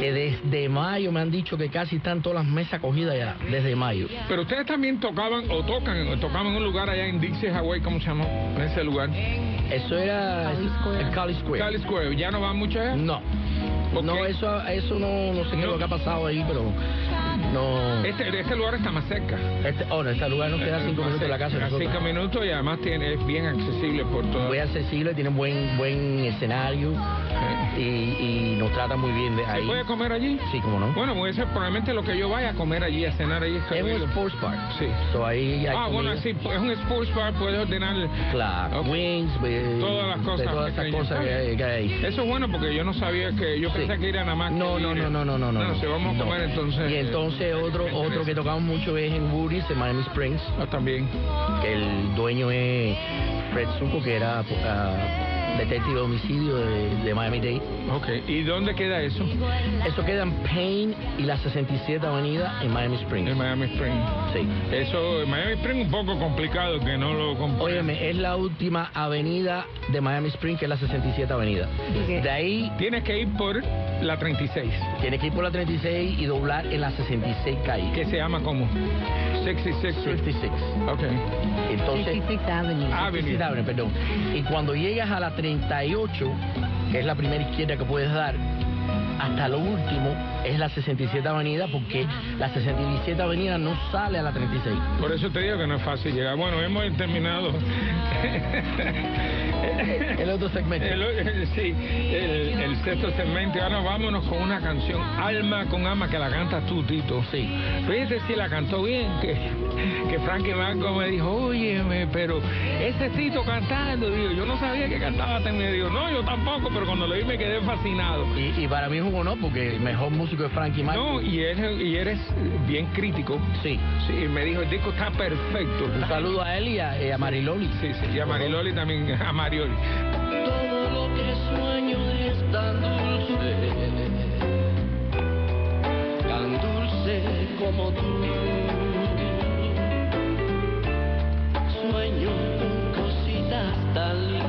que desde mayo me han dicho que casi están todas las mesas cogidas ya, desde mayo. Pero ustedes también tocaban o tocan, o tocaban en un lugar allá en Dixie, Hawaii, ¿cómo se llama? En ese lugar. Eso era Cali Square. el Cali Square. Cali Square. ¿Ya no van mucho allá? No. No, eso, eso no, no sé qué es lo que ha pasado ahí, pero no. Este, este lugar está más cerca. Este, oh, no, este lugar nos queda cinco minutos de la casa. de cerca. nosotros. Cinco minutos y además tiene, es bien accesible por todo. muy accesible, tiene buen buen escenario y, y nos trata muy bien de ¿Se ahí. puede comer allí? Sí, como no. Bueno, puede ser probablemente lo que yo vaya a comer allí, a cenar allí. es un sports bar. Sí. So, ahí hay Ah, bueno, sí, es un sports bar, puedes ordenar Claro, wings, eh, todas las cosas. todas esas cosas que hay, que hay ahí. Eso es bueno porque yo no sabía que, yo Sí. pensé que era nada más. No, que no, no, no, no, no, no. No, si vamos a no. comer entonces. Y entonces otro me otro que tocamos mucho es en Woody's, en Miami Springs, Ah, también. el dueño es Fred Zuko, que era ah, detective de homicidio de, de Miami-Dade. Ok, ¿y dónde queda eso? Eso queda en Payne y la 67 Avenida en Miami Springs. En Miami Springs. Sí. Eso, en Miami Springs un poco complicado que no lo compré. Óyeme, es la última avenida de Miami Springs, que es la 67 Avenida. De ahí Tienes que ir por la 36, tienes que ir por la 36 y doblar en la 66 calle. que se llama como 66. 66. Ok. Entonces, 66 Avenue. Avenue. 66 Avenue, perdón. Y cuando llegas a la 38, que es la primera izquierda que puedes dar, hasta lo último es la 67 Avenida, porque la 67 Avenida no sale a la 36. Por eso te digo que no es fácil llegar. Bueno, hemos terminado. El otro segmento. El, el- sí, el, el sexto segmento. Ahora vámonos con una canción, Alma con Alma, que la canta tú, Tito. Sí. Fíjate si la cantó bien, que, que Frankie Marco me dijo, óyeme, pero ese Tito cantando, digo, yo no sabía que cantaba tan me dijo, no, yo tampoco, pero cuando lo vi me quedé fascinado. Y, y para mí es un honor porque el mejor músico es Frankie Marco. No, y eres, y eres bien crítico. Sí. Sí, me dijo, el disco está perfecto. Un saludo a él y a, y a Mariloli. Sí, sí, y a Mariloli también, a Todo lo que sueño es tan dulce, tan dulce como tú. Sueño con cositas tan lindas,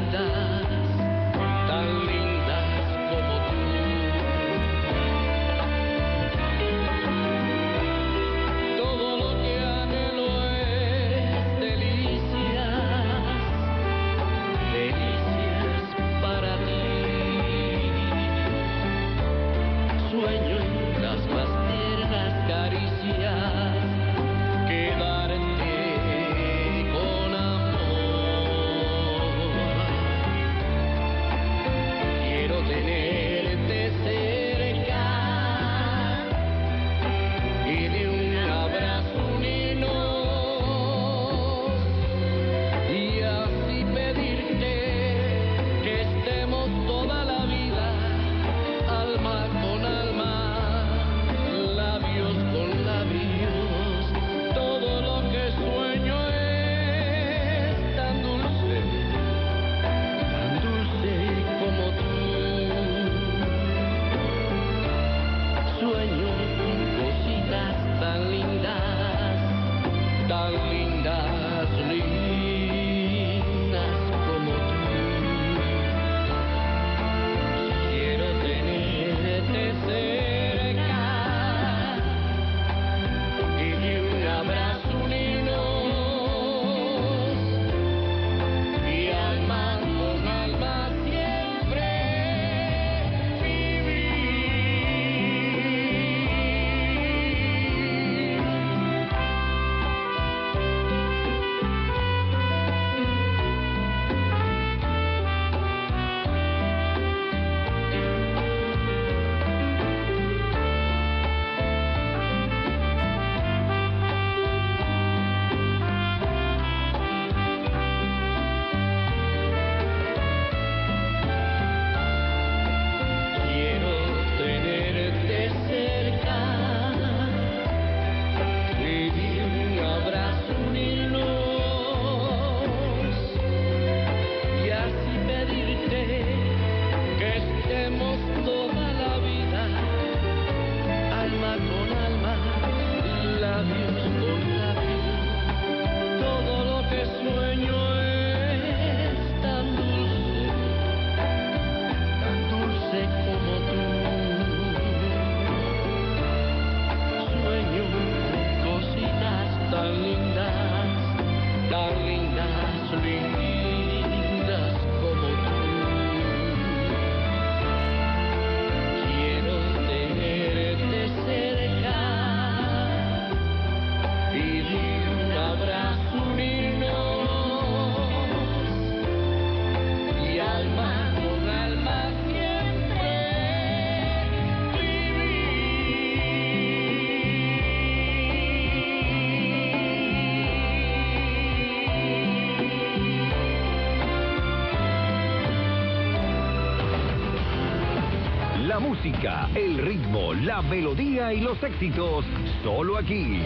la melodía y los éxitos, solo aquí.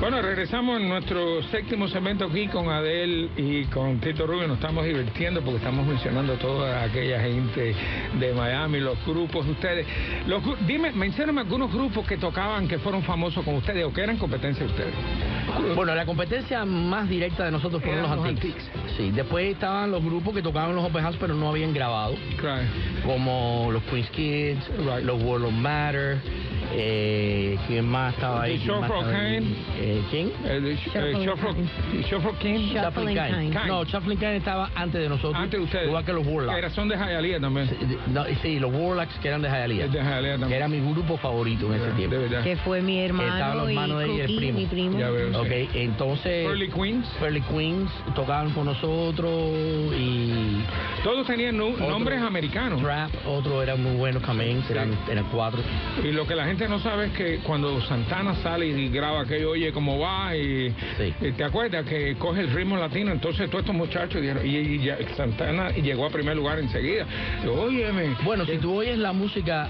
Bueno, regresamos en nuestro séptimo segmento aquí con Adel y con Tito Rubio. Nos estamos divirtiendo porque estamos mencionando toda aquella gente de Miami, los grupos de ustedes. Los, dime, mencióname algunos grupos que tocaban que fueron famosos con ustedes o que eran competencia de ustedes. Bueno, la competencia más directa de nosotros fueron los los Antiques. Sí, después estaban los grupos que tocaban los open house pero no habían grabado, como los Queen's Kids, los World of Matter, eh, ¿quién más estaba ahí? ¿Quién más estaba ahí? Eh, ¿Quién? El de Sh- Shuffle- Shuffle King. Shuffling Kind. No, Shuffling Kind estaba antes de nosotros. Antes de ustedes. Igual que los Warlocks. Que era- son de Hialeah también. Sí, de- no, sí, los Warlocks que eran de Hialeah. De Hialeah también. Que era mi grupo favorito en ese tiempo. Que fue mi Estaban hermano los y hermanos de ella y el primo. mi primo. Ya veo, sí. Ok, entonces... Pearly Queens. Pearly Queens tocaban con nosotros y... Todos tenían nu- Otro- nombres americanos. Trap, otro era muy bueno también, eran, eran cuatro. Y lo que la gente no sabe es que cuando Santana sale y graba aquello, oye, cómo va, y, y te acuerdas que coge el ritmo latino, entonces todos estos muchachos dijeron, y, y ya Santana llegó a primer lugar enseguida. Óyeme. Bueno, si tú oyes la música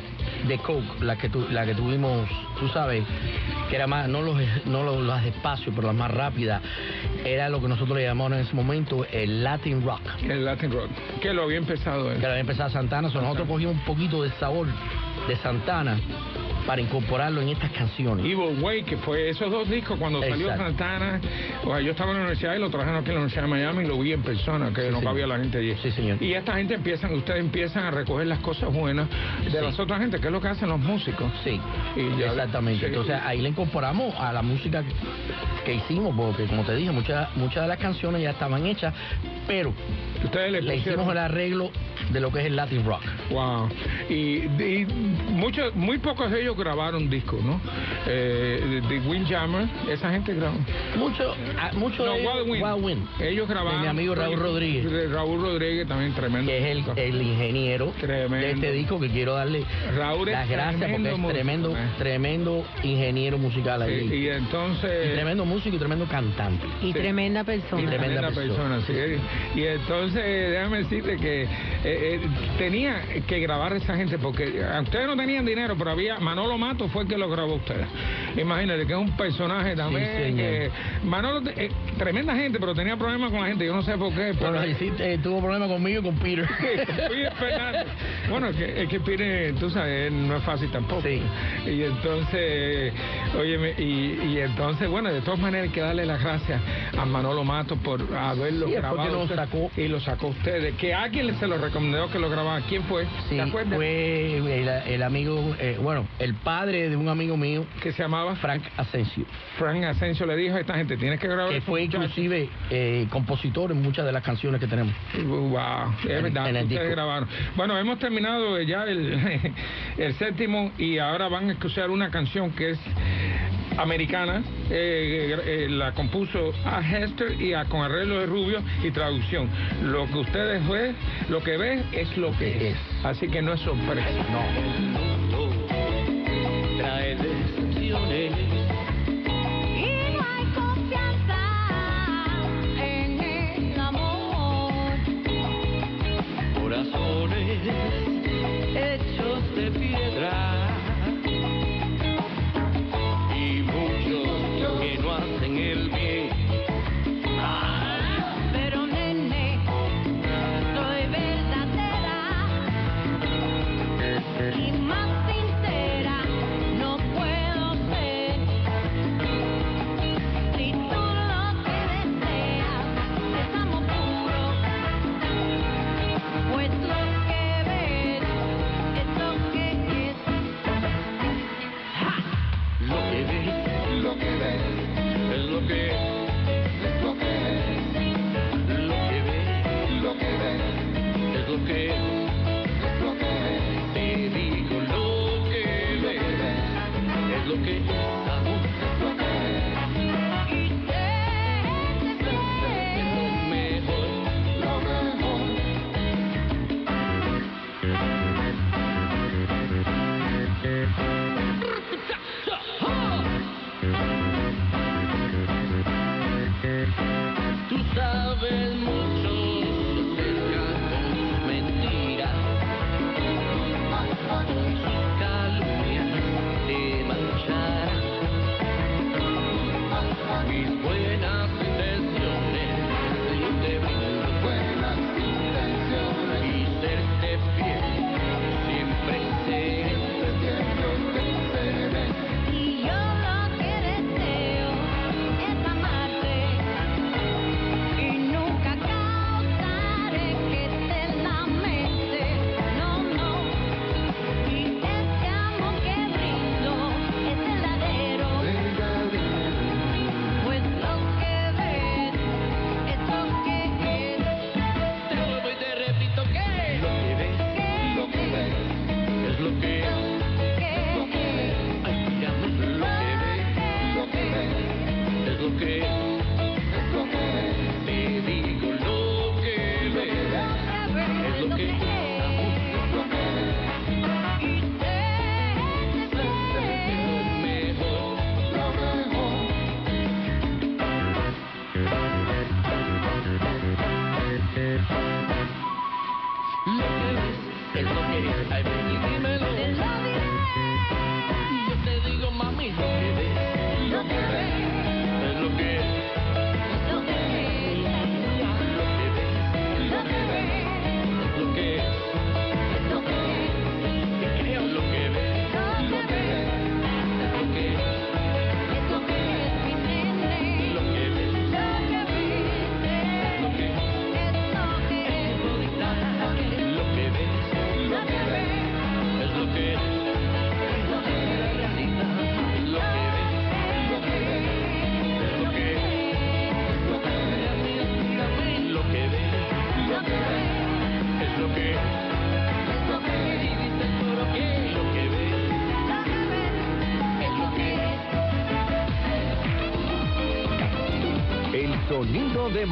de Coke, la que tu- la que tuvimos, tú sabes, que era más, no los no los, las despacio, pero las más rápidas, era lo que nosotros le llamamos en ese momento el Latin Rock. El Latin Rock, que lo había empezado él. Que lo había empezado Santana, so nosotros cogimos un poquito de sabor de Santana para incorporarlo en estas canciones. Evil Way, que fue esos dos discos cuando salió. Santana. O sea, yo estaba en la universidad y lo trajeron aquí en la Universidad de Miami y lo vi en persona, que Sí, no señor. cabía la gente allí. Sí, señor. Y esta gente empiezan, ustedes empiezan a recoger las cosas buenas de Sí. las otras gente, que es lo que hacen los músicos. Sí, Y ya- exactamente. sí. Entonces ahí le incorporamos a la música que, que hicimos, porque como te dije, muchas muchas de las canciones ya estaban hechas, pero Ustedes le hicimos el arreglo de lo que es el Latin Rock. Wow. Y, y muchos, muy pocos de ellos grabaron discos, ¿no? Eh, de, de Windjammer, esa gente grabó. Mucho, ah, mucho No, de Wild Wind. Wild Wind. Ellos grabaron. De mi amigo Raúl Rodríguez. Raúl Rodríguez también tremendo. que es el, el ingeniero de este disco que quiero darle Raúl es las gracias porque tremendo es músico, tremendo, eh. tremendo ingeniero musical Sí, ahí. y entonces. Y tremendo músico y tremendo cantante. Y Sí. tremenda Y persona. tremenda, persona, sí. Y entonces, déjame decirte que eh, eh, tenía que grabar a esa gente porque eh, ustedes no tenían dinero, pero había. Manolo Mato fue el que lo grabó a ustedes. Imagínate que es un personaje también. que Manolo, eh, tremenda gente, pero tenía problemas con la gente. Yo no sé por qué. Pero, Bueno, sí, tuvo problemas conmigo y con Peter. Peter Fernández. Bueno, es que, es que Peter, tú sabes, no es fácil tampoco. Sí. Y entonces, óyeme, y, y entonces, bueno, de todas maneras hay que darle las gracias a Manolo Mato por haberlo Sí, grabado. lo sacó. Y lo sacó ustedes. Que alguien se lo recomendó que lo grabara. ¿Quién fue? Sí, ¿Te acuerdas? fue el, el amigo, eh, bueno, el padre de un amigo mío, Que se llamaba Frank Asensio, Frank Asensio. Le dijo a esta gente, tienes que grabar. que fue muchachos". inclusive eh, compositor en muchas de las canciones que tenemos. Wow, es En- verdad, en el ustedes disco. grabaron. Bueno, hemos terminado ya el, el séptimo y ahora van a escuchar una canción que es americana, eh, eh, la compuso a Hester y con arreglo de Rubio y traducción. Lo que ustedes ven, lo que ven es lo que es. Así que no es sorpresa. trae no amor. corazones hechos de piedra no hacen el bien. Mis buenas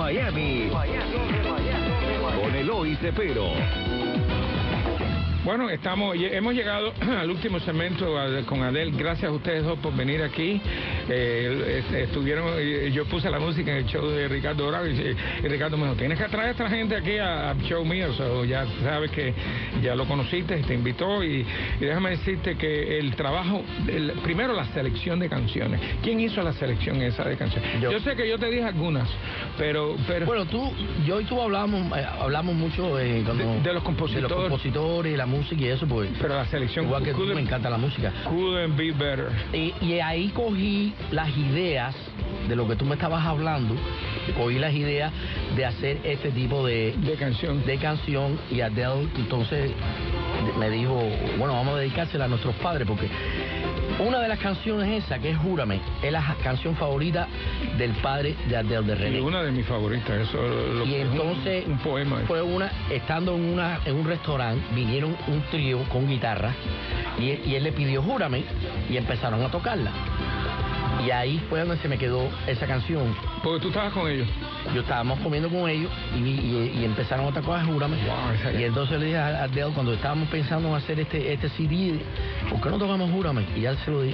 Miami. Con Eloy Cepero. Bueno, estamos, hemos llegado al último segmento con Adel. Gracias a ustedes dos por venir aquí. Eh, es- estuvieron, eh, yo puse la música en el show de Ricardo Bravo y, y Ricardo me dijo, tienes que traer a esta gente aquí al show mío. So, ya sabes que ya lo conociste te invitó. Y, y déjame decirte que el trabajo, el- primero la selección de canciones. ¿Quién hizo la selección esa de canciones? Yo, sé que yo te dije algunas, pero... pero Bueno, tú, yo y tú hablamos, eh, hablamos mucho eh, cuando- De- de los compositores. de los compositores, la música y eso, pues. Pero la selección Igual que tú, me encanta la música. couldn't be better. Y, y ahí cogí las ideas de lo que tú me estabas hablando, cogí las ideas de hacer este tipo de, de canción. De canción y Adele entonces me dijo, bueno, vamos a dedicársela a nuestros padres porque una de las canciones esa, que es Júrame, es la canción favorita del padre de Adele de Y René. una de mis favoritas, eso lo, Y es un- entonces un, poema. fue una, estando en una en un restaurante, vinieron un trío con guitarra y, y él le pidió Júrame y empezaron a tocarla. Y ahí fue donde se me quedó esa canción. Porque tú estabas con ellos. Yo estábamos comiendo con ellos y, y- y empezaron a tocar Júrame. y entonces le dije a Adele, cuando estábamos pensando en hacer este, este CD, ¿por qué no tocamos Júrame? Y ya se lo di.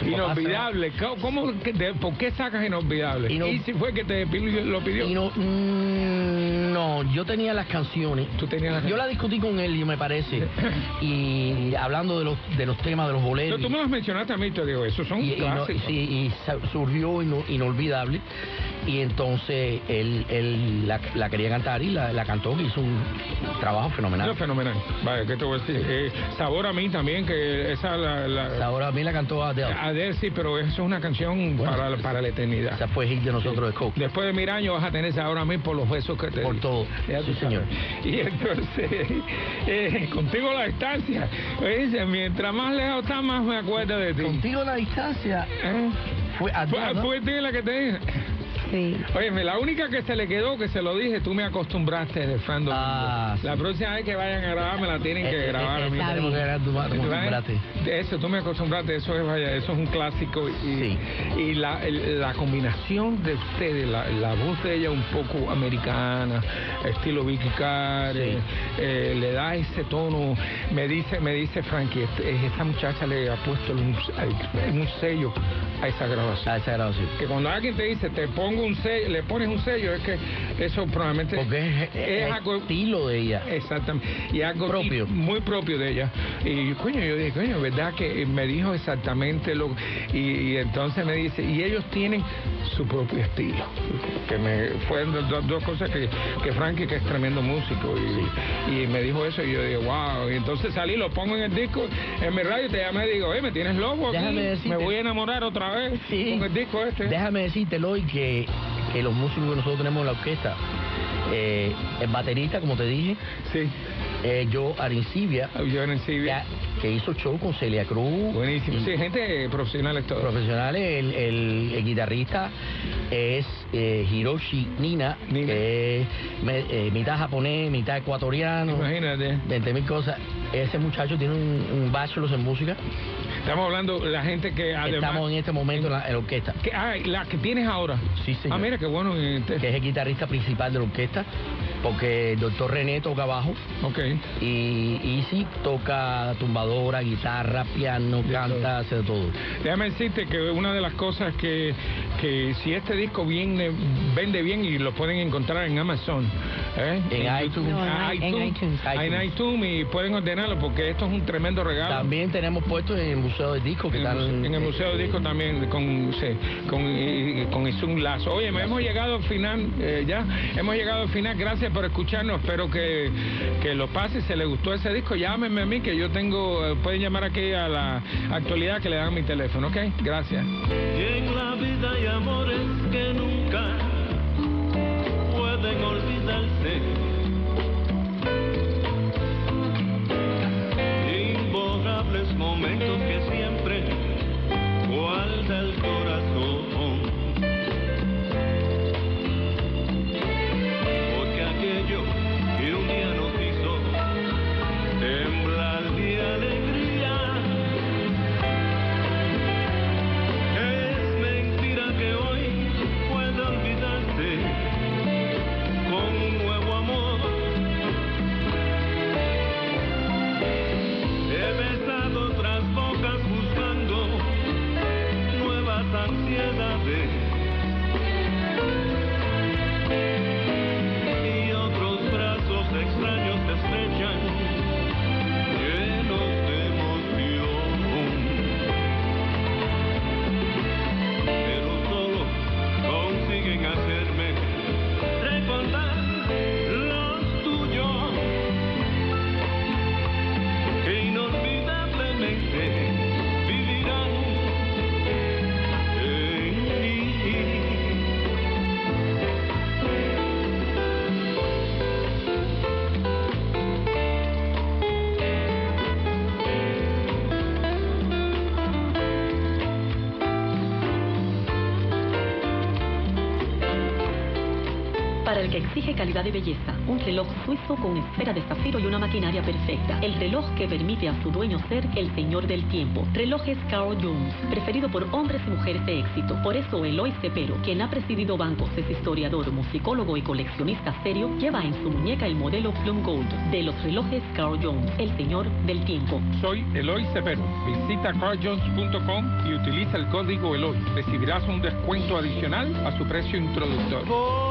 Tu papá se- Inolvidable. ¿Cómo, cómo que de- ¿Por qué sacas inolvidable? Ino- ¿Y si fue que te lo pidió? Y no, mm, no, yo tenía las canciones. Tú tenías las Yo la discutí con él, me parece. y hablando de los, de los temas de los boleros. tú me las mencionaste a mí, te digo, esos son y, y no- clásicos. sí, y surgió ino- inolvidable. Y entonces él, él la, la quería cantar y la, la cantó y hizo un trabajo fenomenal. No, fenomenal. Vaya, ¿qué te voy a decir? Eh, sabor a mí también, que esa la... la Ahora a mí la cantó Adele. Adele, sí, pero eso es una canción para, para la eternidad. Esa fue hit de nosotros de Coke. Después de mil años vas a tener sabor a mí por los besos que te Por di. todo. Ya Sí, señor. Y entonces, eh, contigo la distancia. Dice, mientras más lejos está, más me acuerdo de ti. Contigo la distancia ¿Eh? fue Fue, Adele, ¿no? fue ti la que te dije. Sí. Oye, la única que se le quedó, que se lo dije, tú me acostumbraste de Fran Domingo. Ah, La próxima vez que vayan a grabar, me la tienen que Eh, eh, grabar a mí. eh, tenemos que grabar, tú. Eso, tú me acostumbraste, eso es, vaya, eso es un clásico. Y, y la, el- la combinación de ustedes, la, la voz de ella un poco americana, estilo Vicky Carr, eh, eh, le da ese tono. Me dice, me dice Frankie, esta muchacha le ha puesto un, un sello a esa grabación. A esa grabación. Que cuando alguien te dice, te pongo un sello, le pones un sello, es que eso probablemente Porque es, algo estilo de ella. Exactamente. Y algo Propio. muy propio de ella. Y coño, yo dije, coño, ¿verdad? Que me dijo exactamente lo. Y, y entonces me dice, y ellos tienen su propio estilo. Que me fueron dos, dos- cosas que, que Frankie, que es tremendo músico, y, y me dijo eso y yo dije, wow. Y entonces salí, lo pongo en el disco, en mi radio, te llamé y digo, eh, me tienes loco aquí? Déjame decirte- me voy a enamorar otra vez con el disco este. Déjame decirte, Eloy, que, que los músicos que nosotros tenemos en la orquesta, eh, el baterista, como te dije, sí. eh, yo, Arincibia, que, que hizo show con Celia Cruz. Buenísimo. Sí, gente profesional todo. Profesionales, el, el- el guitarrista es eh, Hiroshi Nina, que es me- eh, mitad japonés, mitad ecuatoriano. Imagínate. 20 mil cosas. Ese muchacho tiene un, un bachelor en música. Estamos hablando de la gente que además... Estamos en este momento en la, en la orquesta. Que, ah, la que tienes ahora. Sí, señor. Ah, mira, qué bueno. Que es el guitarrista principal de la orquesta, porque el doctor René toca bajo. Ok. Y Easy toca tumbadora, guitarra, piano, canta, hace de todo. Déjame decirte que una de las cosas que, que si este disco viene, vende bien y lo pueden encontrar en Amazon, ¿eh? En iTunes. Ah, No, en iTunes. iTunes. Ah, En iTunes y pueden ordenarlo porque esto es un tremendo regalo. También tenemos puesto en Museo de Disco, que En el, están muse- en el Museo de Disco también con sí, con, y- y- con Isun Lazo. Oye, me hemos llegado al final, eh, ya, hemos llegado al final. Gracias por escucharnos. Espero que, que lo pase. Si les gustó ese disco, llámenme a mí, que yo tengo, eh, pueden llamar aquí a la actualidad que le dan mi teléfono, ¿ok? Gracias. Y en la vida hay amores que nunca pueden olvidarse. Guarda el corazón. Exige calidad de belleza, un reloj suizo con esfera de zafiro y una maquinaria perfecta. El reloj que permite a su dueño ser el señor del tiempo. Relojes Carl Jones, preferido por hombres y mujeres de éxito. Por eso Eloy Cepero, quien ha presidido bancos, es historiador, musicólogo y coleccionista serio, lleva en su muñeca el modelo Plum Gold de los relojes Carl Jones, el señor del tiempo. Soy Eloy Cepero. Visita carjones.com y utiliza el código Eloy. Recibirás un descuento adicional a su precio introductorio.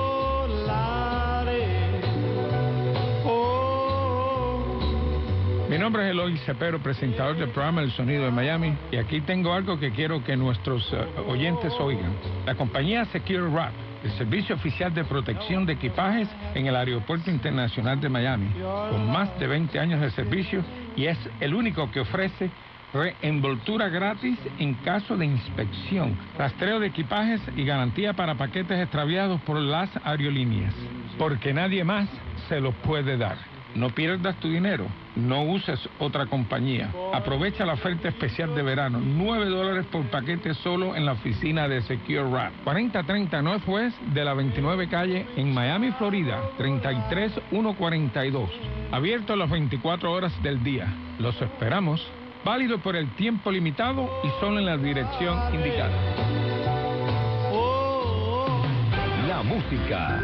Mi nombre es Eloy Cepero, presentador del programa El Sonido de Miami, y aquí tengo algo que quiero que nuestros eh, oyentes oigan. La compañía Secure Wrap, el servicio oficial de protección de equipajes en el Aeropuerto Internacional de Miami, con más de 20 años de servicio y es el único que ofrece reenvoltura gratis en caso de inspección, rastreo de equipajes y garantía para paquetes extraviados por las aerolíneas, porque nadie más se los puede dar. No pierdas tu dinero, no uses otra compañía. Aprovecha la oferta especial de verano, 9 dólares por paquete solo en la oficina de Secure Wrap. 4030 Northwest de la 29 calle en Miami, Florida, 33142. Abierto las 24 horas del día. Los esperamos. Válido por el tiempo limitado y solo en la dirección indicada. La música,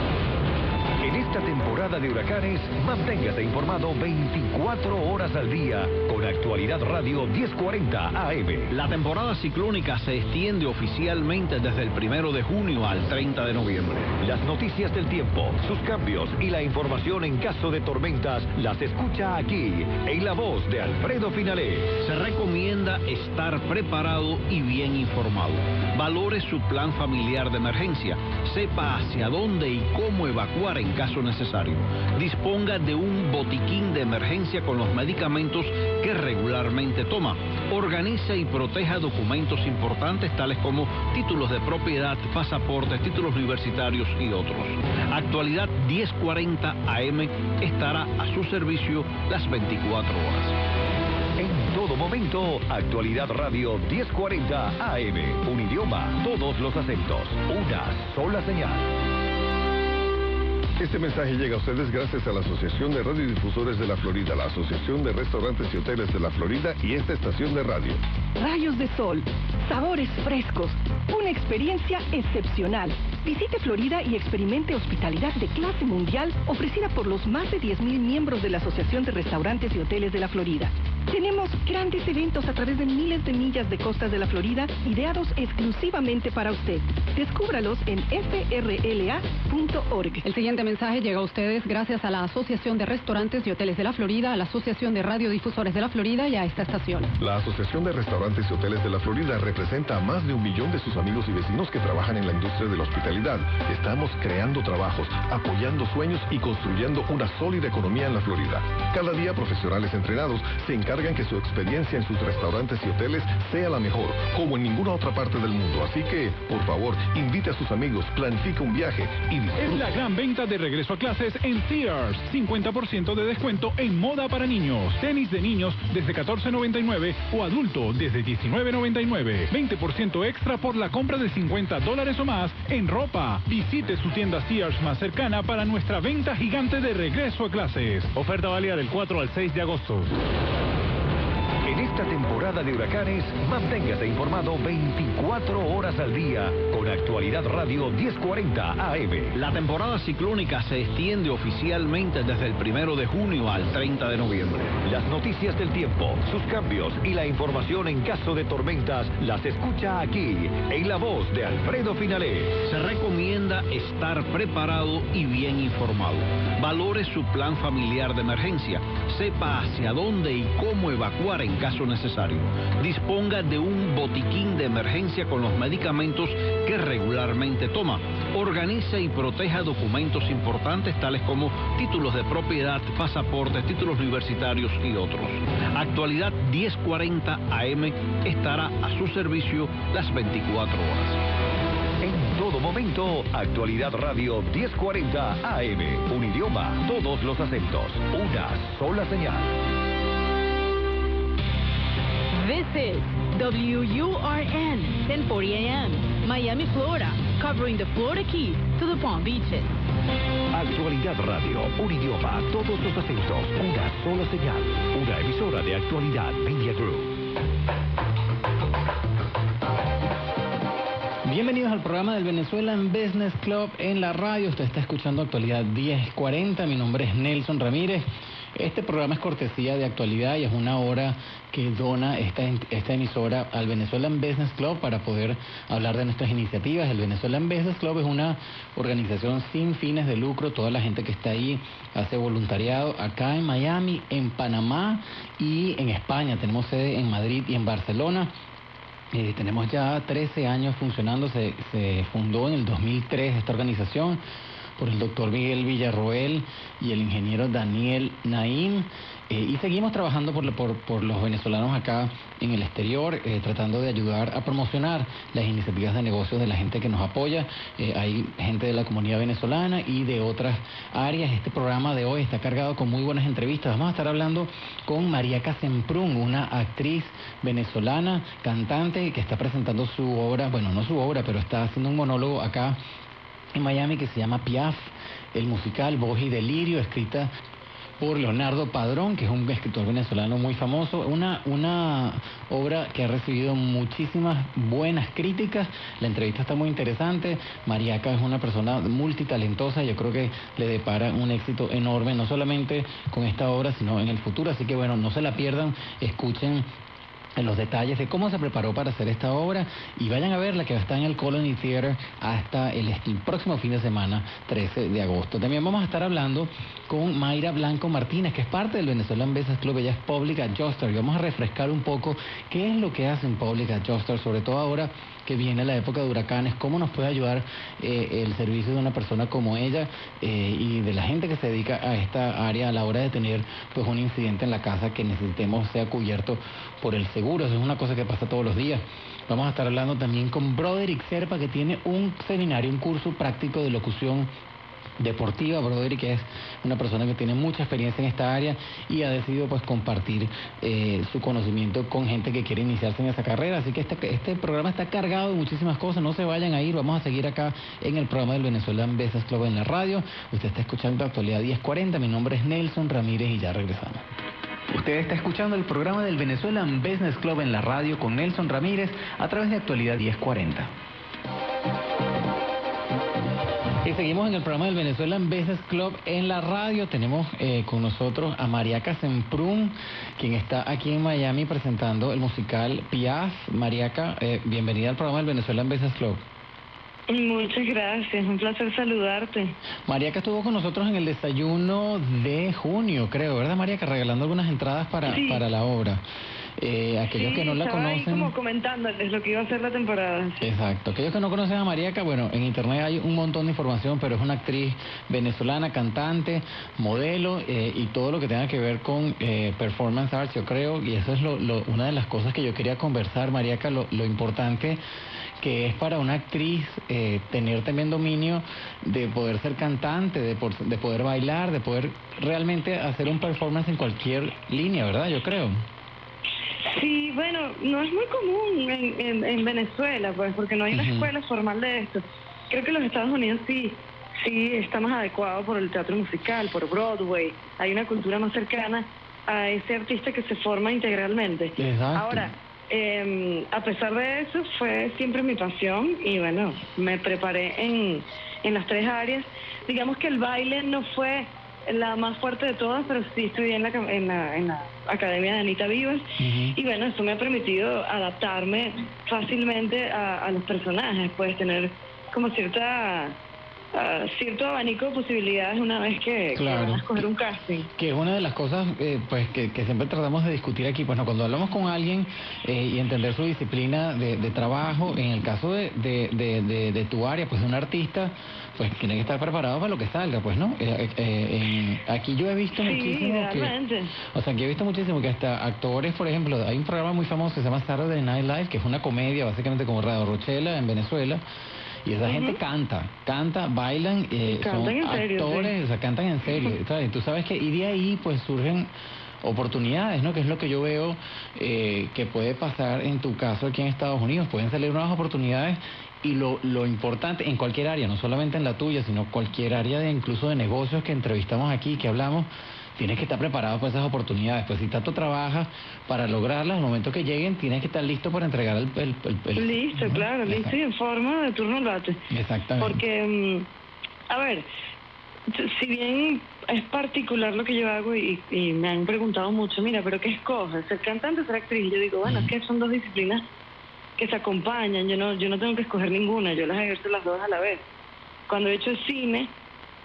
En esta temporada de huracanes, manténgase informado 24 horas al día con Actualidad Radio 1040 AM. La temporada ciclónica se extiende oficialmente desde el primero de junio al 30 de noviembre. Las noticias del tiempo, sus cambios y la información en caso de tormentas las escucha aquí, en la voz de Alfredo Finalé. Se recomienda estar preparado y bien informado. Valore su plan familiar de emergencia. Sepa hacia dónde y cómo evacuar en caso necesario. Disponga de un botiquín de emergencia con los medicamentos que regularmente toma. Organice y proteja documentos importantes tales como títulos de propiedad, pasaportes, títulos universitarios y otros. Actualidad 1040 AM estará a su servicio las 24 horas. En todo momento, Actualidad Radio 1040 AM. Un idioma, todos los acentos, una sola señal. Este mensaje llega a ustedes gracias a la Asociación de Radiodifusores de la Florida, la Asociación de Restaurantes y Hoteles de la Florida y esta estación de radio. Rayos de sol, sabores frescos, una experiencia excepcional. Visite Florida y experimente hospitalidad de clase mundial ofrecida por los más de 10.000 miembros de la Asociación de Restaurantes y Hoteles de la Florida. Tenemos grandes eventos a través de miles de millas de costas de la Florida, ideados exclusivamente para usted. Descúbralos en frla.org. El siguiente mensaje llega a ustedes gracias a la Asociación de Restaurantes y Hoteles de la Florida, a la Asociación de Radiodifusores de la Florida y a esta estación. La Asociación de Restaurantes y Hoteles de la Florida representa a más de un millón de sus amigos y vecinos que trabajan en la industria de la hospitalidad. Estamos creando trabajos, apoyando sueños y construyendo una sólida economía en la Florida. Cada día profesionales entrenados se encargan que su experiencia en sus restaurantes y hoteles sea la mejor, como en ninguna otra parte del mundo. Así que, por favor, invite a sus amigos, planifique un viaje y Es la gran venta de regreso a clases en Sears. 50% de descuento en moda para niños. Tenis de niños desde 14.99 o adulto desde 19.99. 20% extra por la compra de 50 dólares o más en ropa. Visite su tienda Sears más cercana para nuestra venta gigante de regreso a clases. Oferta válida del 4 al 6 de agosto. Esta temporada de huracanes, manténgase informado 24 horas al día con Actualidad Radio 1040 AM. La temporada ciclónica se extiende oficialmente desde el primero de junio al 30 de noviembre. Las noticias del tiempo, sus cambios y la información en caso de tormentas las escucha aquí, en la voz de Alfredo Finalé. Se recomienda estar preparado y bien informado. Valore su plan familiar de emergencia. Sepa hacia dónde y cómo evacuar en caso necesario. Disponga de un botiquín de emergencia con los medicamentos que regularmente toma. Organice y proteja documentos importantes tales como títulos de propiedad, pasaportes, títulos universitarios y otros. Actualidad 1040 AM estará a su servicio las 24 horas. En todo momento, Actualidad Radio 1040 AM. Un idioma, todos los acentos, una sola señal. This is WURN 1040 AM, Miami, Florida, covering the Florida Keys to the Palm Beaches. Actualidad Radio, un idioma, todos los acentos, una sola señal. Una emisora de Actualidad Media Group. Bienvenidos al programa del Venezuelan Business Club en la radio. Usted está escuchando Actualidad 1040. Mi nombre es Nelson Ramírez. Este programa es cortesía de actualidad y es una hora que dona esta, esta emisora al Venezuelan Business Club para poder hablar de nuestras iniciativas. El Venezuelan Business Club es una organización sin fines de lucro. Toda la gente que está ahí hace voluntariado acá en Miami, en Panamá y en España. Tenemos sede en Madrid y en Barcelona. Eh, tenemos ya 13 años funcionando, se, se fundó en el 2003 esta organización por el doctor Miguel Villarroel y el ingeniero Daniel Naín. Eh, y seguimos trabajando por, por, por, los venezolanos acá en el exterior, eh, tratando de ayudar a promocionar las iniciativas de negocios de la gente que nos apoya. Eh, hay gente de la comunidad venezolana y de otras áreas. Este programa de hoy está cargado con muy buenas entrevistas. Vamos a estar hablando con María Casemprún, una actriz venezolana, cantante, que está presentando su obra, bueno, no su obra, pero está haciendo un monólogo acá en Miami que se llama Piaf, el musical Voz y Delirio, escrita por Leonardo Padrón, que es un escritor venezolano muy famoso. Una, una obra que ha recibido muchísimas buenas críticas. La entrevista está muy interesante. Mariaca es una persona multitalentosa. Yo creo que le depara un éxito enorme, no solamente con esta obra, sino en el futuro. Así que bueno, no se la pierdan. Escuchen en los detalles de cómo se preparó para hacer esta obra y vayan a verla que estar en el Colony Theater hasta el, el próximo fin de semana, 13 de agosto. También vamos a estar hablando con Mayra Blanco Martínez, que es parte del Venezuelan Business Club, ella es Public Adjuster y vamos a refrescar un poco qué es lo que hacen Public Adjuster, sobre todo ahora que viene la época de huracanes, cómo nos puede ayudar eh, el servicio de una persona como ella eh, y de la gente que se dedica a esta área a la hora de tener pues un incidente en la casa que necesitemos sea cubierto por el seguro. Eso es una cosa que pasa todos los días. Vamos a estar hablando también con Broderick Serpa, que tiene un seminario, un curso práctico de locución deportiva, Broderick es una persona que tiene mucha experiencia en esta área y ha decidido pues compartir eh, su conocimiento con gente que quiere iniciarse en esa carrera. Así que este, este programa está cargado de muchísimas cosas, no se vayan a ir, vamos a seguir acá en el programa del Venezuelan Business Club en la radio. Usted está escuchando Actualidad 1040, mi nombre es Nelson Ramírez y ya regresamos. Usted está escuchando el programa del Venezuelan Business Club en la radio con Nelson Ramírez a través de Actualidad 1040. Y seguimos en el programa del Venezuelan Business Club en la radio. Tenemos eh, con nosotros a Mariaca Semprún, quien está aquí en Miami presentando el musical Piaf. Mariaca, eh, bienvenida al programa del Venezuelan Business Club. Muchas gracias, un placer saludarte. Mariaca estuvo con nosotros en el desayuno de junio, creo, ¿verdad, Mariaca? Regalando algunas entradas para, Sí. para la obra. Eh, aquellos Sí, que no la estaba ahí conocen. como comentándoles lo que iba a ser la temporada. Exacto. Aquellos que no conocen a Mariaca, bueno, en internet hay un montón de información, pero es una actriz venezolana, cantante, modelo eh, y todo lo que tenga que ver con eh, performance arts, yo creo, y eso es lo, lo- una de las cosas que yo quería conversar, Mariaca, lo, lo importante que es para una actriz eh, tener también dominio de poder ser cantante, de, por- de poder bailar, de poder realmente hacer un performance en cualquier línea, ¿verdad? Yo creo. Sí, bueno, no es muy común en, en, en Venezuela, pues, porque no hay una Ujú. escuela formal de esto. Creo que los Estados Unidos sí, sí está más adecuado por el teatro musical, por Broadway. Hay una cultura más cercana a ese artista que se forma integralmente. Exacto. Ahora, eh, a pesar de eso, fue siempre mi pasión y bueno, me preparé en, en las tres áreas. Digamos que el baile no fue la más fuerte de todas, pero sí estudié en la, en la, en la Academia de Anita Vivas y bueno, eso me ha permitido adaptarme fácilmente a, a los personajes, puedes tener como cierta cierto abanico de posibilidades una vez que, que Claro. van a escoger un casting. Que es una de las cosas eh, pues que, que siempre tratamos de discutir aquí. Bueno, cuando hablamos con alguien eh, y entender su disciplina de, de trabajo, en el caso de, de, de, tu área, pues de un artista, pues tiene que estar preparado para lo que salga, pues, ¿no? Eh, eh, en- aquí yo he visto Sí, muchísimo que... O sea, que he visto muchísimo que hasta actores, por ejemplo, hay un programa muy famoso que se llama Saturday Night Live, que es una comedia básicamente como Radio Rochela en Venezuela, y esa gente canta, canta, bailan, eh, Cantan son en serio, actores, sí. o sea, cantan en serio, ¿sabes? Tú sabes que, y de ahí pues surgen oportunidades, ¿no? Que es lo que yo veo eh, que puede pasar en tu caso aquí en Estados Unidos, pueden salir nuevas oportunidades y lo, lo importante en cualquier área, no solamente en la tuya, sino cualquier área de incluso de negocios que entrevistamos aquí, que hablamos, tienes que estar preparado para esas oportunidades. Pues si tanto trabajas para lograrlas, al momento que lleguen, tienes que estar listo para entregar el... el- el- el- Listo, claro, listo y en forma de turno late. Exactamente. Porque, mm, a ver, si bien es particular lo que yo hago y, y me han preguntado mucho, mira, pero ¿qué escoges? ¿Ser cantante o ser actriz? Yo digo, bueno, es que son dos disciplinas que se acompañan, yo no, yo no tengo que escoger ninguna, yo las ejerzo las dos a la vez. Cuando he hecho cine,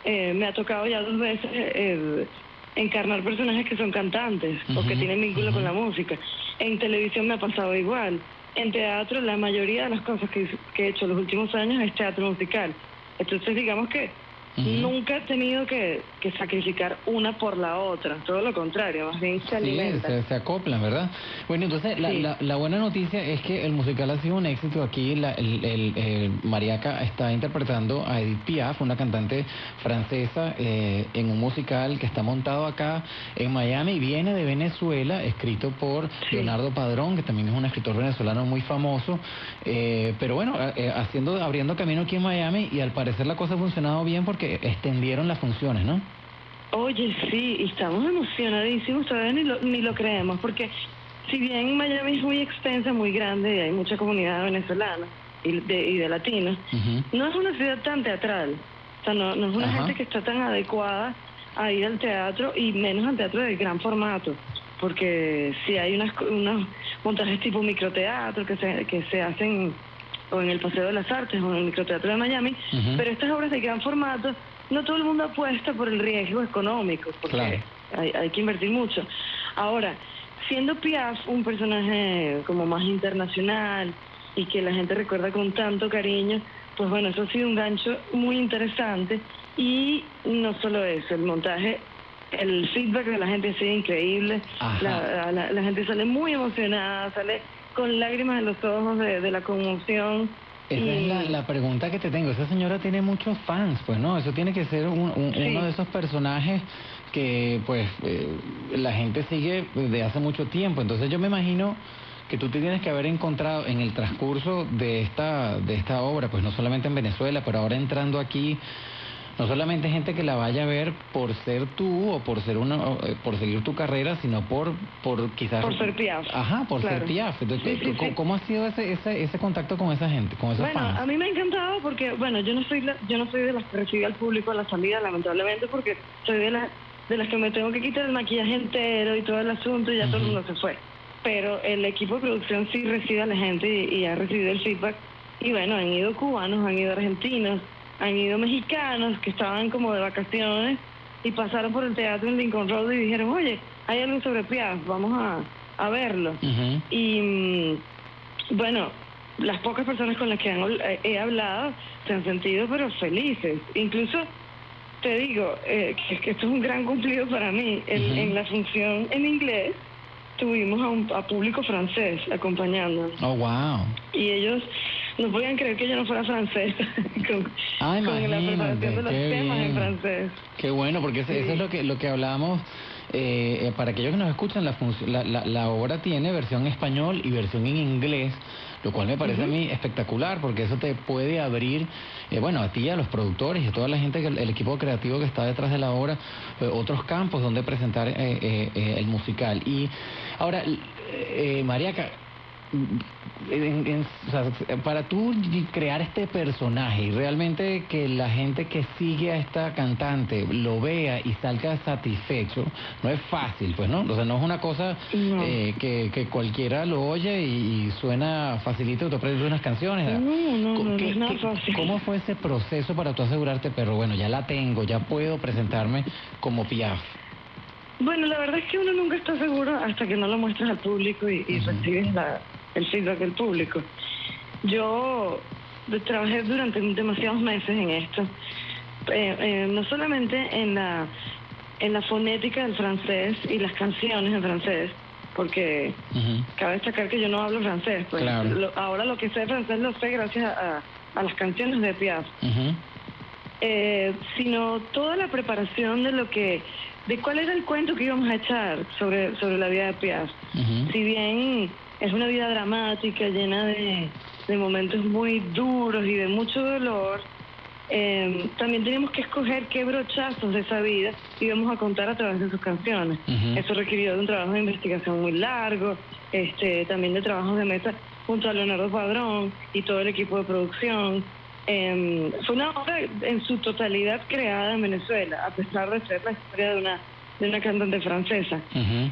eh, me ha tocado ya dos veces eh, encarnar personajes que son cantantes o que tienen vínculo con la música. En televisión me ha pasado igual. En teatro, la mayoría de las cosas que, que he hecho los últimos años es teatro musical. Entonces, digamos que nunca he tenido que, que sacrificar una por la otra. Todo lo contrario, más bien se Sí, se, se acoplan, ¿verdad? Bueno, entonces la, Sí. la, la buena noticia es que el musical ha sido un éxito. Aquí la, el, el- el Mariaca está interpretando a Edith Piaf, una cantante francesa, eh, en un musical que está montado acá en Miami. Viene de Venezuela, escrito por Leonardo Padrón, que también es un escritor venezolano muy famoso. Eh, pero bueno, eh, haciendo, abriendo camino aquí en Miami y al parecer la cosa ha funcionado bien porque extendieron las funciones, ¿no? Oye, sí, y estamos emocionadísimos, todavía ni lo, ni lo creemos, porque si bien Miami es muy extensa, muy grande, y hay mucha comunidad venezolana y de, y de latinos, no es una ciudad tan teatral. O sea, no, no es una gente que está tan adecuada a ir al teatro y menos al teatro de gran formato. Porque si hay unas, unos montajes tipo microteatro que se, que se hacen o en el Paseo de las Artes o en el microteatro de Miami, pero estas obras de gran formato, no todo el mundo apuesta por el riesgo económico, porque Claro. hay, hay que invertir mucho. Ahora, siendo Piaf un personaje como más internacional y que la gente recuerda con tanto cariño, pues bueno, eso ha sido un gancho muy interesante y no solo eso, el montaje, el feedback de la gente ha sido increíble, la, la- la gente sale muy emocionada, sale con lágrimas en los ojos de, de la conmoción. Esa y- es la, la pregunta que te tengo. Esa señora tiene muchos fans, pues, ¿no? Eso tiene que ser un- un- Sí. uno de esos personajes que, pues, eh, la gente sigue desde hace mucho tiempo. Entonces yo me imagino que tú te tienes que haber encontrado en el transcurso de esta, de esta obra, pues no solamente en Venezuela, pero ahora entrando aquí, no solamente gente que la vaya a ver por ser tú o por ser una, eh, por seguir tu carrera, sino por, por quizás Por ser Piaf. Ajá, por ser. Piaf. Entonces, Sí, sí, ¿cómo, sí. cómo ha sido ese, ese, ese contacto con esa gente, con esos Bueno, fans? a mí me ha encantado porque, bueno, yo no soy la- yo no soy de las que recibe al público a la salida, lamentablemente, porque soy de las de las que me tengo que quitar el maquillaje entero y todo el asunto y ya todo el mundo se fue. Pero el equipo de producción sí recibe a la gente y, y ha recibido el feedback. Y bueno, han ido cubanos, han ido argentinos, han ido mexicanos que estaban como de vacaciones y pasaron por el teatro en Lincoln Road y dijeron, oye, hay algo sobre Piaf, vamos a, a verlo. Y mm, bueno, las pocas personas con las que han eh, he hablado se han sentido pero felices. Incluso te digo eh, que, que esto es un gran cumplido para mí. En la función en inglés tuvimos a, un, a público francés acompañándonos Oh, wow. y ellos no podían creer que yo no fuera francesa con, Ah, con la preparación de los temas en francés. Qué bueno, porque eso es lo que lo que hablábamos. eh, eh, para aquellos que nos escuchan, la, la, la, la obra tiene versión español y versión en inglés, lo cual me parece a mí espectacular, porque eso te puede abrir, eh, bueno, a ti, a los productores y a toda la gente, que el equipo creativo que está detrás de la obra, eh, otros campos donde presentar eh, eh, el musical. Y ahora, eh, Mariaca, en- en- o sea, para tú crear este personaje y realmente que la gente que sigue a esta cantante lo vea y salga satisfecho, no es fácil, pues, ¿no? O sea, no es una cosa No. eh, que, que cualquiera lo oye y, y suena facilito, te aprendes unas canciones. No, no, no, no ¿Qué- es nada fácil. ¿Cómo fue ese proceso para tú asegurarte, pero bueno, ya la tengo, ya puedo presentarme como Piaf? Bueno, la verdad es que uno nunca está seguro hasta que no lo muestras al público y, y recibes la- el feedback del público. Yo trabajé durante demasiados meses en esto, Eh, eh, no solamente en la, en la fonética del francés y las canciones en francés, porque cabe destacar que yo no hablo francés, pues Claro. lo- ahora lo que sé de francés lo sé gracias a, a las canciones de Piaf eh, sino toda la preparación de lo que, de cuál era el cuento que íbamos a echar sobre, sobre la vida de Piaf. Si bien es una vida dramática, llena de, de momentos muy duros y de mucho dolor, eh, también teníamos que escoger qué brochazos de esa vida íbamos a contar a través de sus canciones. Eso requirió de un trabajo de investigación muy largo, este, también de trabajos de mesa junto a Leonardo Padrón y todo el equipo de producción. Eh, fue una obra en su totalidad creada en Venezuela, a pesar de ser la historia de una, de una cantante francesa.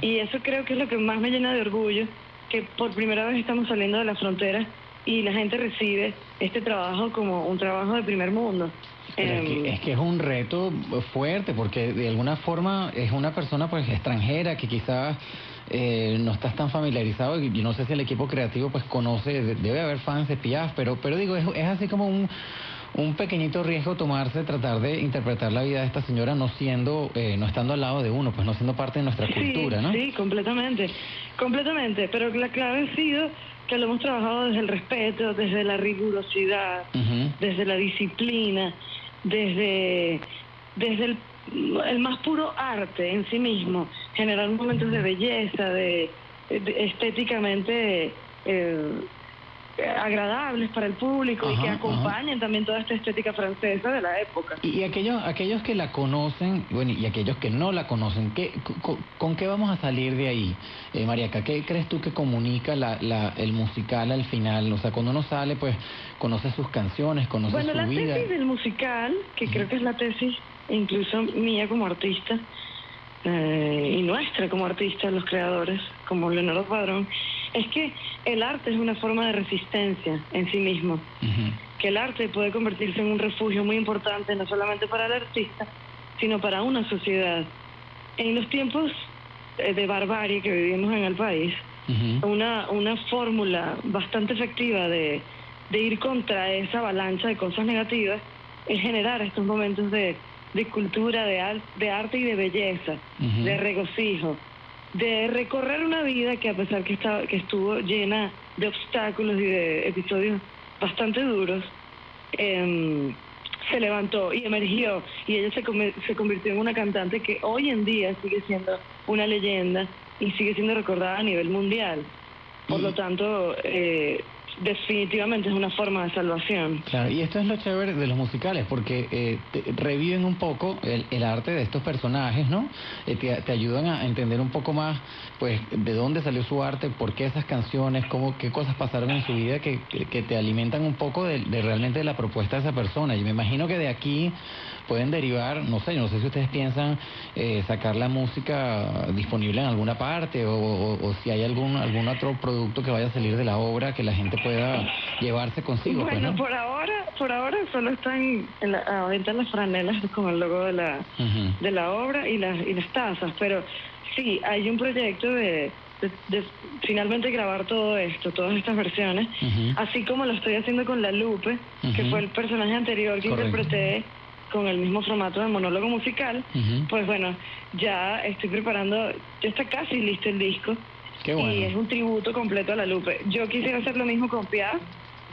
Y eso creo que es lo que más me llena de orgullo, que por primera vez estamos saliendo de la frontera y la gente recibe este trabajo como un trabajo de primer mundo. Es, Em, que, es que es un reto fuerte porque de alguna forma es una persona pues extranjera que quizás eh, no estás tan familiarizado y yo no sé si el equipo creativo pues conoce, de- debe haber fans de Piaf, pero, pero digo, es, es así como un, un pequeñito riesgo tomarse, tratar de interpretar la vida de esta señora no siendo, eh, no estando al lado de uno, pues no siendo parte de nuestra cultura, ¿no? Sí, completamente, completamente, pero la clave ha sido que lo hemos trabajado desde el respeto, desde la rigurosidad, desde la disciplina, desde, desde el, el más puro arte en sí mismo, generar momentos de belleza, de, de- estéticamente eh, eh, agradables para el público y que ajá. acompañen también toda esta estética francesa de la época. Y, y aquellos, aquellos que la conocen, bueno, y aquellos que no la conocen, ¿qué, co- ¿con qué vamos a salir de ahí, eh, Mariaca? ¿Qué crees tú que comunica la, la, el musical al final? O sea, cuando uno sale, pues, conoce sus canciones, conoce Bueno, su la vida. tesis del musical, que creo que es la tesis incluso mía como artista, eh, y nuestra como artistas, los creadores, como Leonardo Padrón, es que el arte es una forma de resistencia en sí mismo. Que el arte puede convertirse en un refugio muy importante, no solamente para el artista, sino para una sociedad. En los tiempos eh, de barbarie que vivimos en el país, una, una fórmula bastante efectiva de, de ir contra esa avalancha de cosas negativas es generar estos momentos de, de cultura, de, al- de arte y de belleza, de regocijo, de recorrer una vida que a pesar que, estaba, que estuvo llena de obstáculos y de episodios bastante duros, em, se levantó y emergió y ella se, se convirtió en una cantante que hoy en día sigue siendo una leyenda y sigue siendo recordada a nivel mundial. Por lo tanto, eh, definitivamente es una forma de salvación. Claro, y esto es lo chévere de los musicales, porque eh, reviven un poco el, el arte de estos personajes, ¿no? Eh, te, ayudan a entender un poco más, pues, de dónde salió su arte, por qué esas canciones, cómo, qué cosas pasaron en su vida que, que- que te alimentan un poco de, de realmente de la propuesta de esa persona. Y me imagino que de aquí pueden derivar, no sé, no sé si ustedes piensan eh, sacar la música disponible en alguna parte o, o- o si hay algún algún otro producto que vaya a salir de la obra que la gente pueda llevarse consigo. pues, Bueno, ¿no? por ahora, por ahora solo están en la, ahorita las franelas con el logo de la de la obra y las y las tazas, pero sí hay un proyecto de, de, de finalmente grabar todo esto, todas estas versiones, así como lo estoy haciendo con la Lupe, que fue el personaje anterior que Correcto. interpreté con el mismo formato de monólogo musical. Pues bueno, ya estoy preparando, ya está casi listo el disco. Qué bueno. Y es un tributo completo a la Lupe. Yo quisiera hacer lo mismo con Piaf.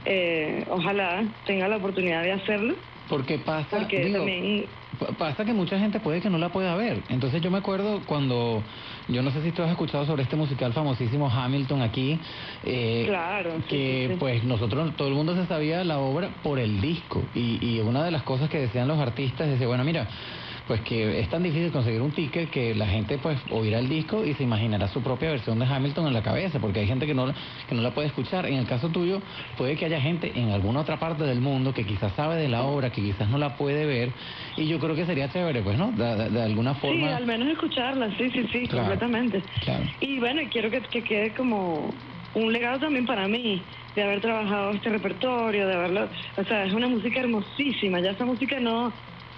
eh, ojalá tenga la oportunidad de hacerlo. Porque pasa, Porque digo, también pa- pasa que mucha gente puede que no la pueda ver. Entonces yo me acuerdo cuando, yo no sé si tú has escuchado sobre este musical famosísimo Hamilton aquí, eh, Claro, sí, que sí, sí. pues nosotros, todo el mundo se sabía la obra por el disco. Y, y una de las cosas que decían los artistas es, bueno, mira, pues que es tan difícil conseguir un ticket que la gente pues oirá el disco y se imaginará su propia versión de Hamilton en la cabeza, porque hay gente que no, la- que no la puede escuchar. En el caso tuyo, puede que haya gente en alguna otra parte del mundo que quizás sabe de la obra, que quizás no la puede ver, y yo creo que sería chévere, pues, ¿no? De, de- de alguna Sí, forma. al menos escucharla, sí, sí, sí, Claro. completamente. Claro. Y bueno, quiero que, que quede como un legado también para mí, de haber trabajado este repertorio, de haberlo, o sea, es una música hermosísima, ya esa música no,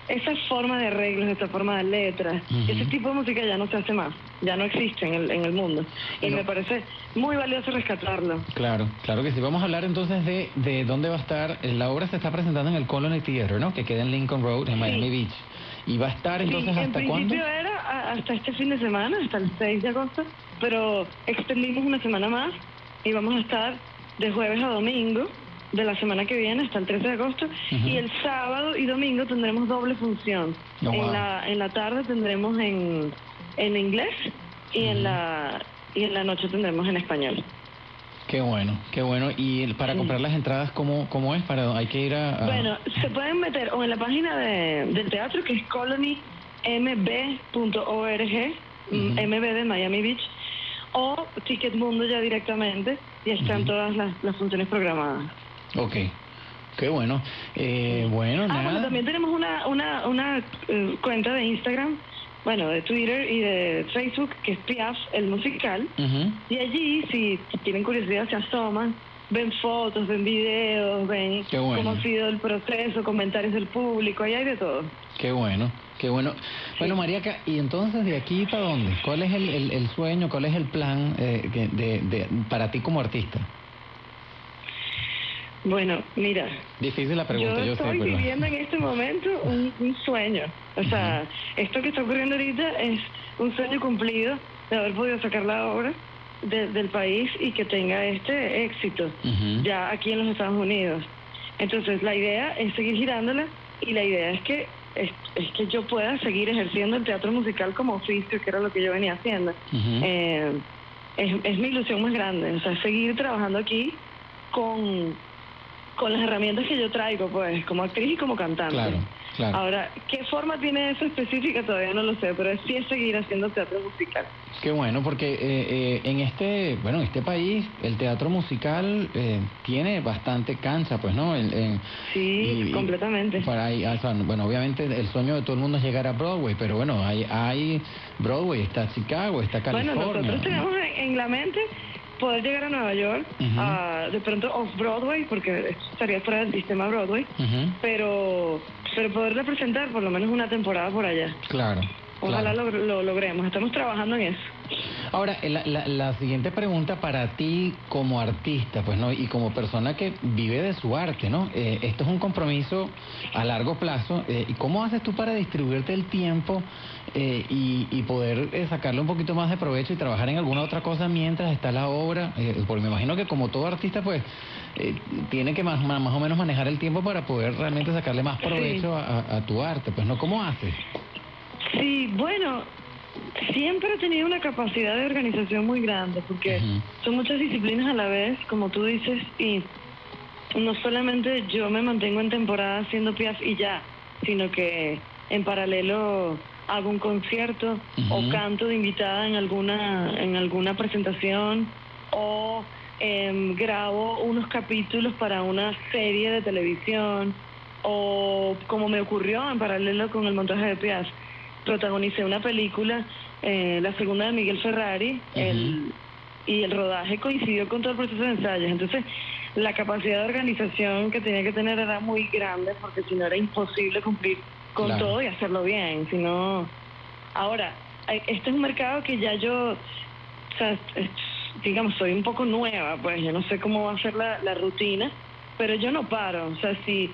esa forma de arreglos, esa forma de letras, ese tipo de música ya no se hace más, ya no existe en el, en el mundo. Y me parece muy valioso rescatarlo. Claro, claro que sí. Vamos a hablar entonces de, de dónde va a estar. eh, La obra se está presentando en el Colony Theater, ¿no? Que queda en Lincoln Road, en Miami Beach. ¿Y va a estar entonces Sí, en hasta cuándo? principio era hasta este fin de semana, hasta el 6 de agosto, pero extendimos una semana más y vamos a estar de jueves a domingo de la semana que viene hasta el 13 de agosto y el sábado y domingo tendremos doble función. Oh, wow. en, la, en la tarde tendremos en, en inglés y en la y en la noche tendremos en español. Qué bueno, qué bueno. ¿Y el- para comprar las entradas, cómo, cómo es? Para, ¿Hay que ir a...? a- Bueno, se pueden meter o en la página de, del teatro que es colonymb.org, mm, MB de Miami Beach, o Ticketmundo ya directamente, y están todas las, las funciones programadas. Ok, qué bueno. Eh, bueno, Ah, nada. bueno, también tenemos una, una, una eh, cuenta de Instagram, bueno, de Twitter y de Facebook, que es Piaf, el musical, y allí, si tienen curiosidad, se asoman, ven fotos, ven videos, ven bueno. cómo ha sido el proceso, comentarios del público, ahí hay de todo. Qué bueno, qué bueno. Bueno, Mariaca, ¿y entonces de aquí para dónde? ¿Cuál es el, el- el sueño, cuál es el plan eh, de, de- para ti como artista? Bueno, mira, Difícil la pregunta, yo yo, estoy sé, pero... viviendo en este momento un, un sueño. O sea, esto que está ocurriendo ahorita es un sueño cumplido de haber podido sacar la obra de- del país y que tenga este éxito ya aquí en los Estados Unidos. Entonces, la idea es seguir girándola y la idea es que es, es que yo pueda seguir ejerciendo el teatro musical como oficio, que era lo que yo venía haciendo. Eh, es, es mi ilusión más grande, o sea, seguir trabajando aquí con, con las herramientas que yo traigo, pues, como actriz y como cantante. Claro, claro. Ahora, ¿qué forma tiene eso específica? Todavía no lo sé, pero sí es seguir haciendo teatro musical. Qué bueno, porque eh, eh, en este, bueno, en este país el teatro musical eh, tiene bastante cancha, pues, ¿no? En- en- Sí, completamente. para ahí, o sea, bueno, obviamente el sueño de todo el mundo es llegar a Broadway, pero bueno, hay, hay Broadway, está Chicago, está California. Bueno, nosotros ¿no? tenemos en, en la mente poder llegar a Nueva York, a, de pronto off-Broadway, porque estaría fuera del sistema Broadway, pero, pero poder representar por lo menos una temporada por allá. Claro. Ojalá claro. lo, lo logremos, estamos trabajando en eso. Ahora, eh, la, la- la siguiente pregunta para ti como artista, pues, ¿no? Y como persona que vive de su arte, ¿no? Eh, esto es un compromiso a largo plazo. eh, ¿Y cómo haces tú para distribuirte el tiempo eh, y, y poder eh, sacarle un poquito más de provecho y trabajar en alguna otra cosa mientras está la obra? Porque me imagino que como todo artista, pues, tiene que más, más, más o menos manejar el tiempo para poder realmente sacarle más provecho a- a tu arte, pues, ¿no? ¿Cómo haces? Sí, bueno, siempre he tenido una capacidad de organización muy grande, porque son muchas disciplinas a la vez, como tú dices, y no solamente yo me mantengo en temporada haciendo piaf y ya, sino que en paralelo hago un concierto o canto de invitada en alguna en alguna presentación o em, grabo unos capítulos para una serie de televisión o como me ocurrió en paralelo con el montaje de Piaf, protagonicé una película, eh, la segunda de Miguel Ferrari, el, y el rodaje coincidió con todo el proceso de ensayos. Entonces, la capacidad de organización que tenía que tener era muy grande porque si no era imposible cumplir con Claro. todo y hacerlo bien. Si no, ahora, eh, este es un mercado que ya yo, o sea, digamos, soy un poco nueva, pues yo no sé cómo va a ser la, la rutina, pero yo no paro. O sea, si,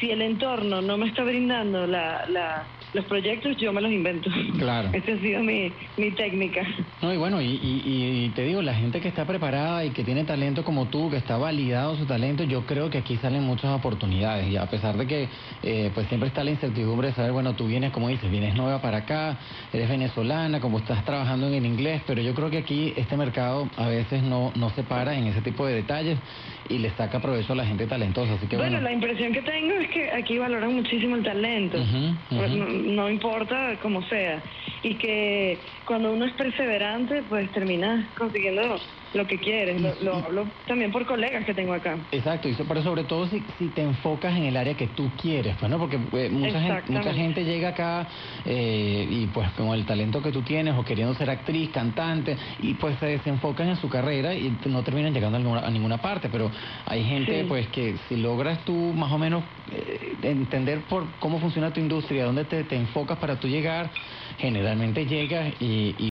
si el entorno no me está brindando la, la, los proyectos, yo me los invento. Claro. Esa ha sido mi, mi técnica. No, y bueno, y, y- y te digo, la gente que está preparada y que tiene talento como tú, que está validado su talento, yo creo que aquí salen muchas oportunidades. Y a pesar de que eh, pues siempre está la incertidumbre de saber, bueno, tú vienes, como dices, vienes nueva para acá, eres venezolana, como estás trabajando en el inglés, pero yo creo que aquí este mercado a veces no, no se para en ese tipo de detalles y le saca provecho a la gente talentosa. Así que bueno, bueno. la impresión que tengo es que aquí valoran muchísimo el talento, no, no importa cómo sea, y que cuando uno es perseverante, pues termina consiguiendo lo que quieres. Lo, lo hablo también por colegas que tengo acá. Exacto, y so- pero sobre todo si, si te enfocas en el área que tú quieres, pues no, porque eh, mucha, gente, mucha gente llega acá eh, y pues con el talento que tú tienes o queriendo ser actriz, cantante, y pues se desenfocan en su carrera y no terminan llegando a ninguna, a ninguna parte, pero hay gente Sí. pues que si logras tú más o menos eh, entender por cómo funciona tu industria, dónde te, te enfocas para tú llegar, generalmente llegas y- y